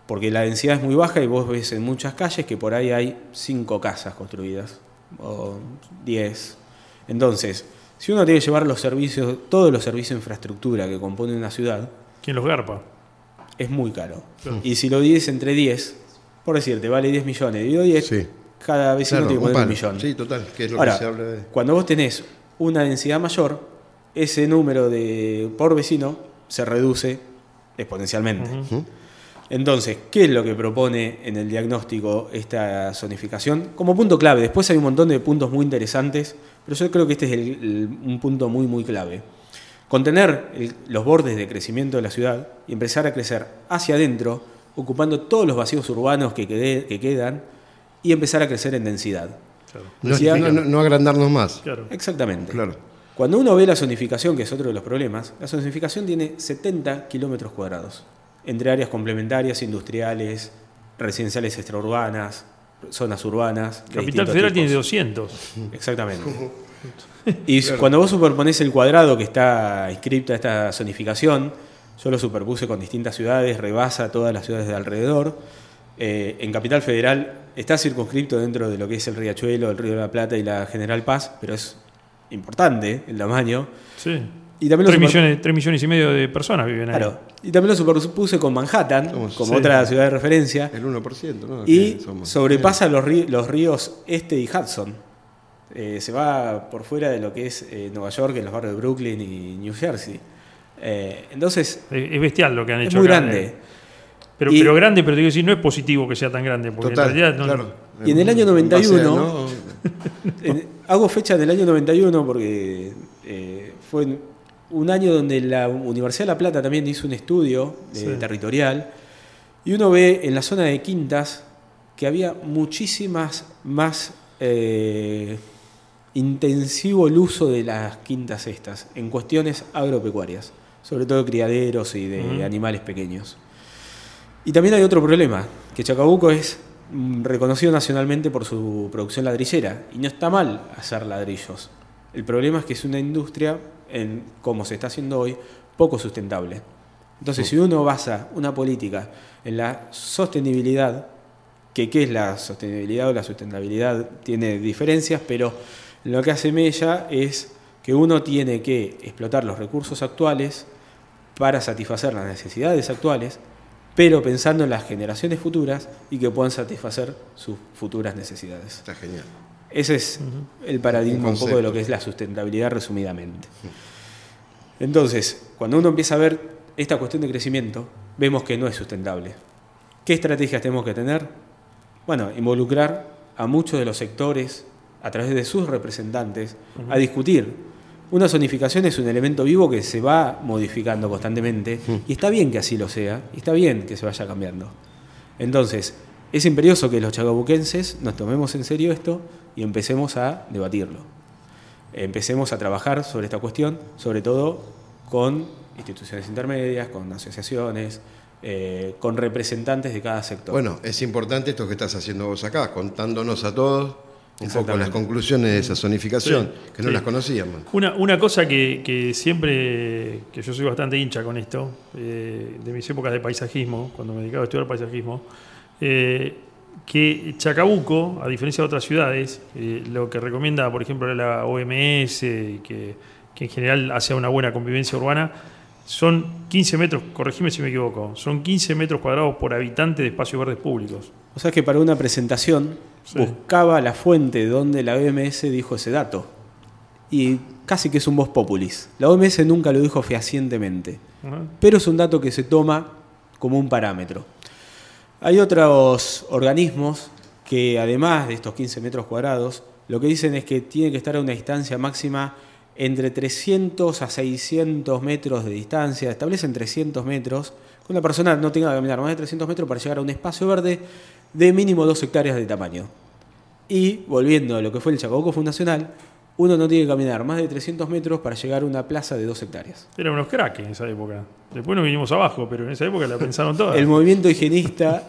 D: porque la densidad es muy baja y vos ves en muchas calles que por ahí hay cinco casas construidas, o 10. Entonces, si uno tiene que llevar los servicios, todos los servicios de infraestructura que compone una ciudad,
B: ¿Quién los garpa?
D: es muy caro.
B: Claro.
D: Y si lo divides entre 10, por decirte, vale 10 millones, dividido 10,
C: Sí.
D: cada vecino
C: Claro,
D: tiene que
C: un
D: poner un millón.
C: Sí, total, que es lo
D: Ahora,
C: que se habla de.
D: cuando vos tenés una densidad mayor, ese número de por vecino se reduce exponencialmente. Entonces, ¿qué es lo que propone en el diagnóstico esta zonificación? Como punto clave, después hay un montón de puntos muy interesantes, pero yo creo que este es el- el- un punto muy, muy clave. Contener el- los bordes de crecimiento de la ciudad y empezar a crecer hacia adentro, ocupando todos los vacíos urbanos que, quede- que quedan y empezar a crecer en densidad.
B: Claro.
C: No,
D: Decía-
C: no- no- no agrandarnos más.
B: Claro.
D: Exactamente.
C: Claro.
D: Cuando uno ve la zonificación, que es otro de los problemas, la zonificación tiene 70 kilómetros cuadrados, entre áreas complementarias, industriales, residenciales extraurbanas, zonas urbanas.
B: Capital Federal tiene
D: tipos.
B: 200.
D: Exactamente. Y cuando vos superponés el cuadrado que está inscripto a esta zonificación, yo lo superpuse con distintas ciudades, rebasa todas las ciudades de alrededor. Eh, en Capital Federal está circunscripto dentro de lo que es el Riachuelo, el Río de la Plata y la General Paz, pero es importante el tamaño.
B: Sí.
D: Y también lo
B: 3
D: super-
B: millones, 3 millones y medio de personas viven ahí.
D: Claro. Y también lo superpuse con Manhattan,
C: Somos-
D: como
C: sí.
D: otra ciudad de referencia,
C: El 1%, ¿no?
D: y sobrepasa los, rí- los ríos Este y Hudson. Eh, se va por fuera de lo que es eh, Nueva York, en los barrios de Brooklyn y New Jersey. Eh, entonces,
B: Es, es bestial lo que han
D: es
B: hecho
D: muy
B: acá,
D: grande.
B: Pero,
D: Y-
B: pero grande, pero te digo decir, no es positivo que sea tan grande, porque
C: Total,
B: en realidad no,
C: claro.
D: Y en el año
C: base a,
D: 91,
C: ¿no?
D: En- hago fecha del año 91 porque eh, fue un año donde la Universidad de La Plata también hizo un estudio eh,
B: Sí.
D: territorial y uno ve en la zona de Quintas que había muchísimas más eh, intensivo el uso de las quintas estas en cuestiones agropecuarias, sobre todo de criaderos y de animales pequeños. Y también hay otro problema, que Chacabuco es mm, reconocido nacionalmente por su producción ladrillera, y no está mal hacer ladrillos. El problema es que es una industria, en, como se está haciendo hoy, poco sustentable. Entonces, si uno basa una política en la sostenibilidad, que qué es la sostenibilidad o la sustentabilidad tiene diferencias, pero lo que hace Mella es que uno tiene que explotar los recursos actuales para satisfacer las necesidades actuales, pero pensando en las generaciones futuras y que puedan satisfacer sus futuras necesidades.
C: Está genial.
D: Ese es el paradigma
C: Un
D: un, poco de lo que es la sustentabilidad resumidamente. Entonces, cuando uno empieza a ver esta cuestión de crecimiento, vemos que no es sustentable. ¿Qué estrategias tenemos que tener? Bueno, involucrar a muchos de los sectores a través de sus representantes a discutir. Una zonificación es un elemento vivo que se va modificando constantemente y está bien que así lo sea, y está bien que se vaya cambiando. Entonces, es imperioso que los chacabuquenses nos tomemos en serio esto y empecemos a debatirlo. Empecemos a trabajar sobre esta cuestión, sobre todo con instituciones intermedias, con asociaciones, eh, con representantes de cada sector.
C: Bueno, es importante esto que estás haciendo vos acá, contándonos a todos Un poco las conclusiones de esa zonificación,
B: Sí,
C: que no
B: sí.
C: las conocíamos.
B: Una, una cosa que, que siempre, que yo soy bastante hincha con esto, eh, de mis épocas de paisajismo, cuando me dedicaba a estudiar paisajismo, eh, que Chacabuco, a diferencia de otras ciudades, eh, lo que recomienda, por ejemplo, la OMS, que, que en general hace una buena convivencia urbana, son 15 metros, corregime si me equivoco, son 15 metros cuadrados por habitante de espacios verdes públicos.
D: O sea que para una presentación
B: Sí.
D: buscaba la fuente donde la OMS dijo ese dato. Y casi que es un voz populis. La OMS nunca lo dijo fehacientemente.
B: Ajá.
D: pero es un dato que se toma como un parámetro. Hay otros organismos que además de estos 15 metros cuadrados, lo que dicen es que tiene que estar a una distancia máxima entre 300 a 600 metros de distancia, establecen 300 metros, que una persona no tenga que caminar más de 300 metros para llegar a un espacio verde de mínimo 2 hectáreas de tamaño. Y volviendo a lo que fue el Chacabuco Fundacional, uno no tiene que caminar más de 300 metros para llegar a una plaza de 2 hectáreas.
B: Eran unos cracks en esa época. Después nos vinimos abajo, pero en esa época la pensaron todas.
D: El movimiento higienista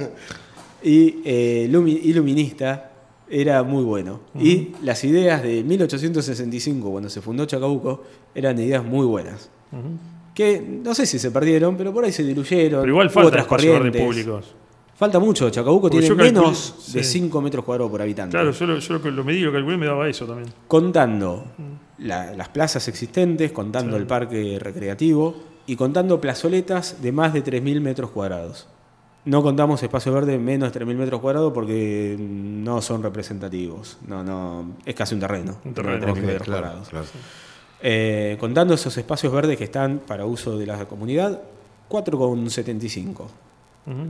D: y eh, lumi- iluminista era muy bueno. Y las ideas de 1865, cuando se fundó Chacabuco, eran ideas muy buenas. Que no sé si se perdieron, pero por ahí se diluyeron.
B: Pero igual falta
D: otras corrientes.
B: públicos.
D: Falta mucho. Chacabuco
B: Porque
D: tiene
B: calculo-
D: menos de
B: sí.
D: 5 metros cuadrados por habitante.
B: Claro, yo lo, yo lo, lo medí, lo calculé me daba eso también.
D: contando la- las plazas existentes, contando
B: Sí.
D: el parque recreativo y contando plazoletas de más de 3.000 metros cuadrados. No contamos espacio verde de menos de 3.000 metros cuadrados porque no son representativos. No, no, es casi un terreno.
B: Un terreno.
D: de 3.000
C: Ok,
D: metros
C: claro,
D: cuadrados.
C: claro.
D: Eh, contando esos espacios verdes que están para uso de la comunidad, 4,75.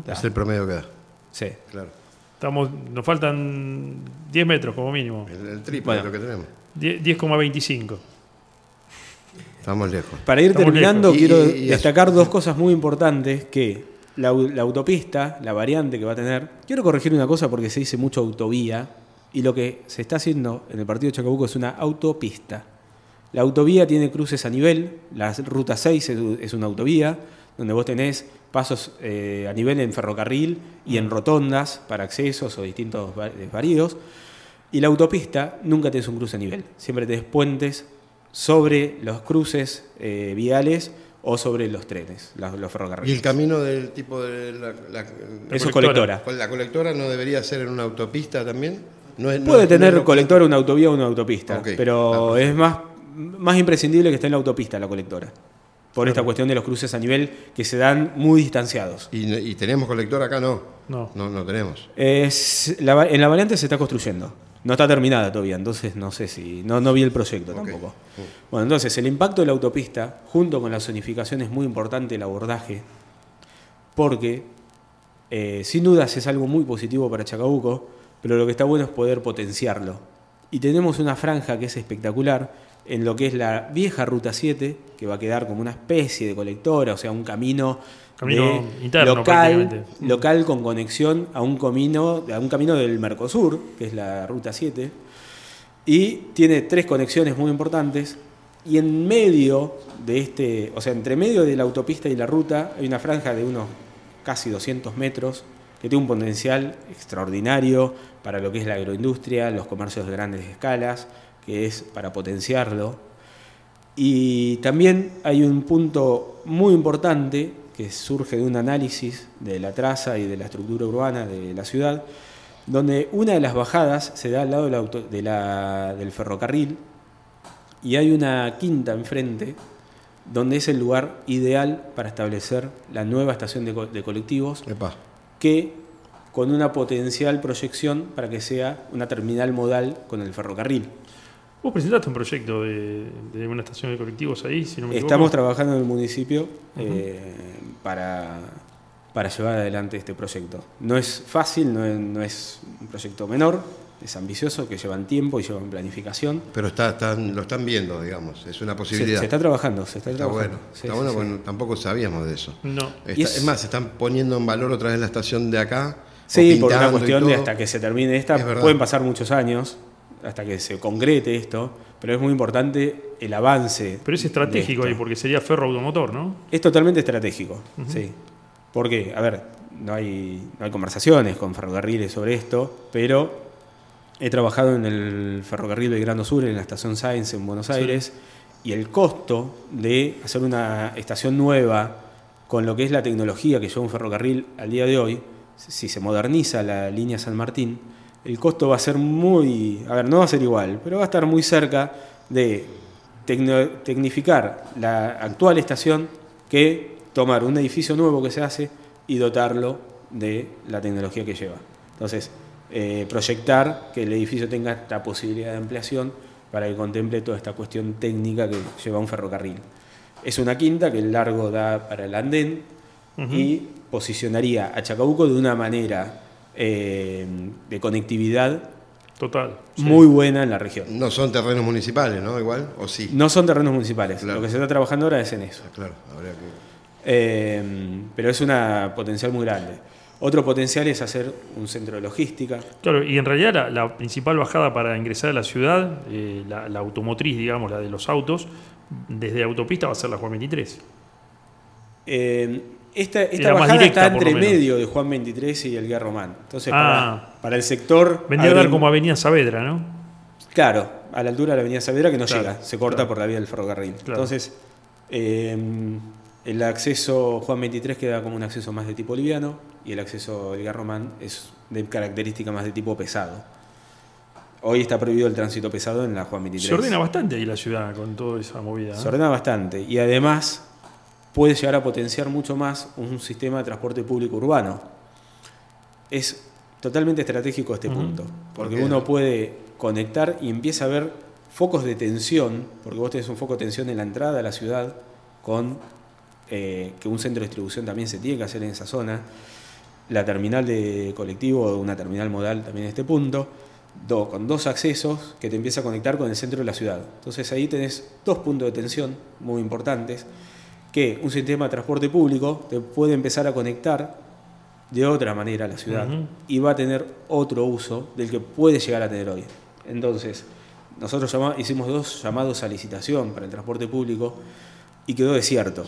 C: Es el promedio que da.
D: Sí.
C: Claro.
B: Estamos, nos faltan 10 metros como mínimo.
C: El, el triple
D: Bueno.
C: de lo que tenemos.
B: 10 10,25.
C: Estamos lejos.
D: Para ir
B: Estamos
D: terminando,
C: lejos.
D: quiero
C: Y- y- y
D: destacar dos cosas muy importantes que la, au- la autopista, la variante que va a tener, quiero corregir una cosa porque se dice mucho autovía y lo que se está haciendo en el partido de Chacabuco es una autopista. La autovía tiene cruces a nivel, la ruta 6 es, es una autovía donde vos tenés pasos eh, a nivel en ferrocarril y en rotondas para accesos o distintos va- varios. Y la autopista nunca tenés un cruce a nivel, siempre tenés puentes sobre los cruces eh, viales o sobre los trenes, los, los
C: Y el
D: ferrocarriles.
C: camino del tipo de la, la-
D: Eso
B: colectora.
C: la colectora no debería ser en una autopista también. No es- no
D: Puede tener
C: no
D: colectora una autovía o una autopista, pero
C: Ah,
D: es más, más imprescindible que esté en la autopista la colectora. Por esta cuestión de los cruces a nivel que se dan muy distanciados.
C: Y, y tenemos colectora acá, no.
B: No.
C: No, no tenemos.
D: Es, la va- en la variante se está construyendo. No está terminada todavía, entonces no sé si. No, no vi el proyecto tampoco. Bueno, entonces el impacto de la autopista, junto con la zonificación, es muy importante el abordaje, porque eh, sin dudas es algo muy positivo para Chacabuco, pero lo que está bueno es poder potenciarlo. Y tenemos una franja que es espectacular en lo que es la vieja Ruta 7, que va a quedar como una especie de colectora, o sea, un camino,
B: Camino interno,
D: local, local con conexión a un camino, a un camino del Mercosur, que es la Ruta 7, y tiene tres conexiones muy importantes. Y en medio de este, o sea, entre medio de la autopista y la ruta, hay una franja de unos casi 200 metros que tiene un potencial extraordinario para lo que es la agroindustria, los comercios de grandes escalas, que es para potenciarlo. Y también hay un punto muy importante que surge de un análisis de la traza y de la estructura urbana de la ciudad, donde una de las bajadas se da al lado de la auto- de la- del ferrocarril y hay una quinta enfrente donde es el lugar ideal para establecer la nueva estación de, co- de colectivos
C: Epa.
D: que con una potencial proyección para que sea una terminal modal con el ferrocarril.
B: Vos presentaste un proyecto de, de una estación de colectivos ahí, si no me
D: Estamos
B: equivoco.
D: trabajando en el municipio eh, para, para llevar adelante este proyecto. No es fácil, no es, no es un proyecto menor, es ambicioso, que llevan tiempo y llevan planificación.
C: Pero está, están- lo están viendo, digamos. Es una posibilidad.
D: se está trabajando, se está,
C: Está
D: trabajando.
C: bueno.
D: Sí,
C: está
D: sí,
C: bueno
D: sí.
C: porque tampoco sabíamos de eso.
B: No.
C: Está-
D: Y
C: es...
D: es-
C: más, están poniendo en valor otra vez la estación de acá.
D: Sí, por una cuestión de hasta que se termine esta, pueden pasar muchos años hasta que se concrete esto, pero es muy importante el avance.
B: Pero es estratégico ahí, porque sería ferro automotor, ¿no?
D: Es totalmente estratégico, sí. Porque, a ver, no hay, no hay conversaciones con ferrocarriles sobre esto, pero he trabajado en el ferrocarril Belgrano Sur, en la estación Science en Buenos Aires, y el costo de hacer una estación nueva con lo que es la tecnología que lleva un ferrocarril al día de hoy, si se moderniza la línea San Martín, el costo va a ser muy, a ver, no va a ser igual, pero va a estar muy cerca de tecno- tecnificar la actual estación que tomar un edificio nuevo que se hace y dotarlo de la tecnología que lleva. Entonces, eh, proyectar que el edificio tenga esta posibilidad de ampliación para que contemple toda esta cuestión técnica que lleva un ferrocarril. Es una quinta que el largo da para el andén y posicionaría a Chacabuco de una manera eh, de conectividad
B: Total. sí.
D: muy buena en la región.
C: No son terrenos municipales, ¿no? Igual, o sí.
D: No son terrenos municipales,
C: Claro.
D: lo que se está trabajando ahora es en eso.
C: Claro, habría que.
D: Eh, pero es una potencial muy grande. Otro potencial es hacer un centro de logística.
B: Claro, y en realidad la, la principal bajada para ingresar a la ciudad, eh, la, la automotriz, digamos, la de los autos, desde autopista va a ser la Juan 23.
D: Eh, esta esta bajada
B: directa,
D: está entre medio de Juan 23 y el Guía Román. Entonces,
B: Ah.
D: para, para el sector.
B: Vendría a dar como Avenida Saavedra, ¿no?
D: Claro, a la altura de la Avenida Saavedra que no
B: Claro,
D: llega, se corta
B: claro.
D: por la vía del ferrocarril.
B: Claro.
D: Entonces, eh, el acceso Juan 23 queda como un acceso más de tipo liviano y el acceso El Guía Román es de característica más de tipo pesado. Hoy está prohibido el tránsito pesado en la Juan 23.
B: Se ordena bastante ahí la ciudad con toda esa movida. ¿eh?
D: Se ordena bastante y además puede llegar a potenciar mucho más un sistema de transporte público urbano. Es totalmente estratégico este punto, porque uno puede conectar y empieza a ver focos de tensión, porque vos tenés un foco de tensión en la entrada a la ciudad, con eh, que un centro de distribución también se tiene que hacer en esa zona, la terminal de colectivo, una terminal modal también en este punto, do- con dos accesos que te empieza a conectar con el centro de la ciudad. Entonces ahí tenés dos puntos de tensión muy importantes que un sistema de transporte público te puede empezar a conectar de otra manera a la ciudad y va a tener otro uso del que puede llegar a tener hoy. Entonces, nosotros llama- hicimos dos llamados a licitación para el transporte público y quedó desierto.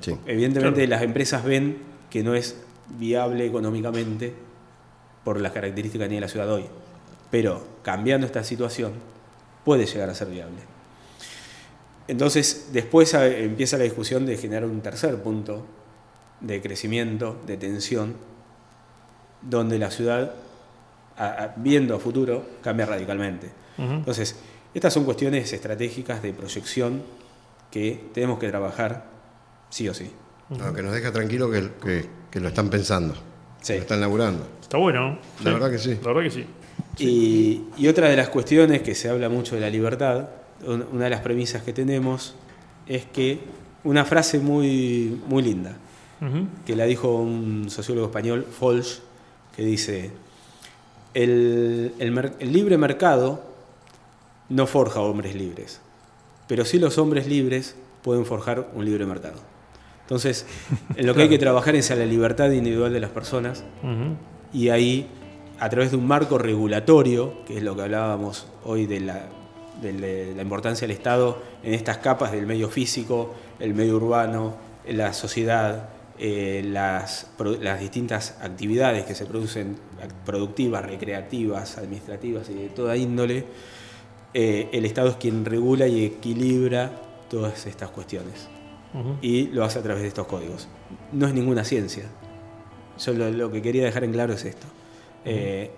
C: Sí.
D: Evidentemente
B: Claro.
D: las empresas ven que no es viable económicamente por las características que tiene la ciudad hoy. Pero cambiando esta situación puede llegar a ser viable. Entonces después a- empieza la discusión de generar un tercer punto de crecimiento, de tensión, donde la ciudad, viendo a futuro, cambia radicalmente. Entonces, estas son cuestiones estratégicas de proyección que tenemos que trabajar sí o sí.
C: No, que nos deja tranquilo que, que- que lo están pensando.
D: Sí.
C: que Lo están laburando.
B: Está bueno.
C: La verdad que sí.
B: La verdad que sí.
D: Y, y otra de las cuestiones que se habla mucho de la libertad, una de las premisas que tenemos es que una frase muy, muy linda, que la dijo un sociólogo español, Folch, que dice, el, el libre mercado no forja hombres libres, pero sí los hombres libres pueden forjar un libre mercado. Entonces, en lo que hay que trabajar es a la libertad individual de las personas, y ahí, a través de un marco regulatorio, que es lo que hablábamos hoy de la, de la- importancia del Estado en estas capas del medio físico, el medio urbano, la sociedad, eh, las, las distintas actividades que se producen, productivas, recreativas, administrativas y de toda índole, eh, el Estado es quien regula y equilibra todas estas cuestiones
B: Ujú.
D: y lo hace a través de estos códigos. No es ninguna ciencia. Yo lo, lo que quería dejar en claro es esto. Eh,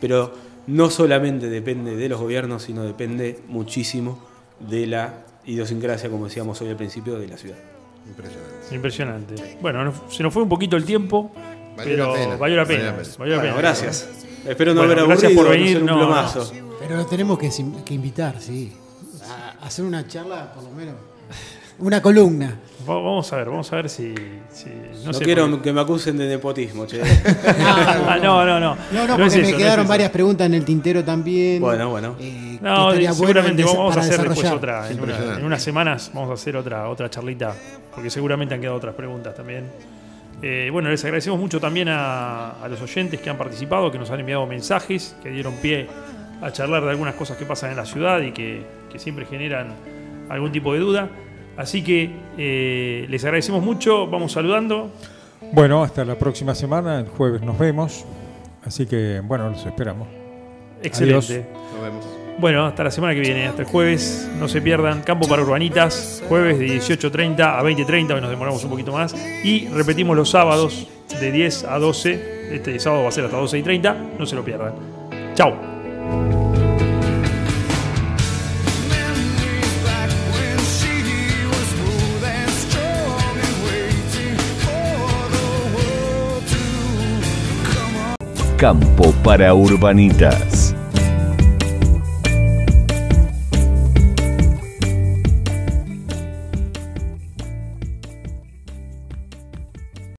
D: pero no solamente depende de los gobiernos, sino depende muchísimo de la idiosincrasia, como decíamos hoy al principio, de la ciudad.
C: Impresionante.
B: Impresionante. Bueno, no- se nos fue un poquito el tiempo,
C: Valió
B: pero
C: la pena,
B: valió la
C: valió
B: pena.
C: la pena.
B: valió la
D: Bueno,
B: pena.
D: gracias. Espero no
B: Bueno,
D: haber
B: gracias
D: aburrido,
B: por
D: no
B: venir.
D: ser un
B: No, no.
D: plomazo.
E: Pero lo tenemos que, que invitar, sí. A hacer una charla, por lo menos. Una columna.
B: Va- Vamos a ver, vamos a ver si. si- no
D: No,
B: sé
D: quiero que me acusen de nepotismo, che.
B: Ah, no, no, no.
E: No, no,
B: es
E: porque me quedaron
B: es
E: varias preguntas en el tintero también.
D: Bueno, bueno.
E: Eh,
B: No, seguramente vamos a hacer después otra. En, una- en unas semanas vamos a hacer otra, otra charlita, porque seguramente han quedado otras preguntas también. Eh, bueno, les agradecemos mucho también a, a los oyentes que han participado, que nos han enviado mensajes, que dieron pie a charlar de algunas cosas que pasan en la ciudad y que, que siempre generan algún tipo de duda. Así que eh, les agradecemos mucho, vamos saludando.
F: Bueno, hasta la próxima semana, el jueves nos vemos. Así que, bueno, los esperamos.
B: Excelente.
C: Nos vemos.
B: Bueno, hasta la semana que viene, hasta el jueves. No se pierdan Campo para Urbanitas, jueves de 18.30 a 20.30, hoy nos demoramos un poquito más. Y repetimos los sábados de 10 a 12. Este sábado va a ser hasta 12 y 30. No se lo pierdan. Chao.
A: Campo para Urbanitas.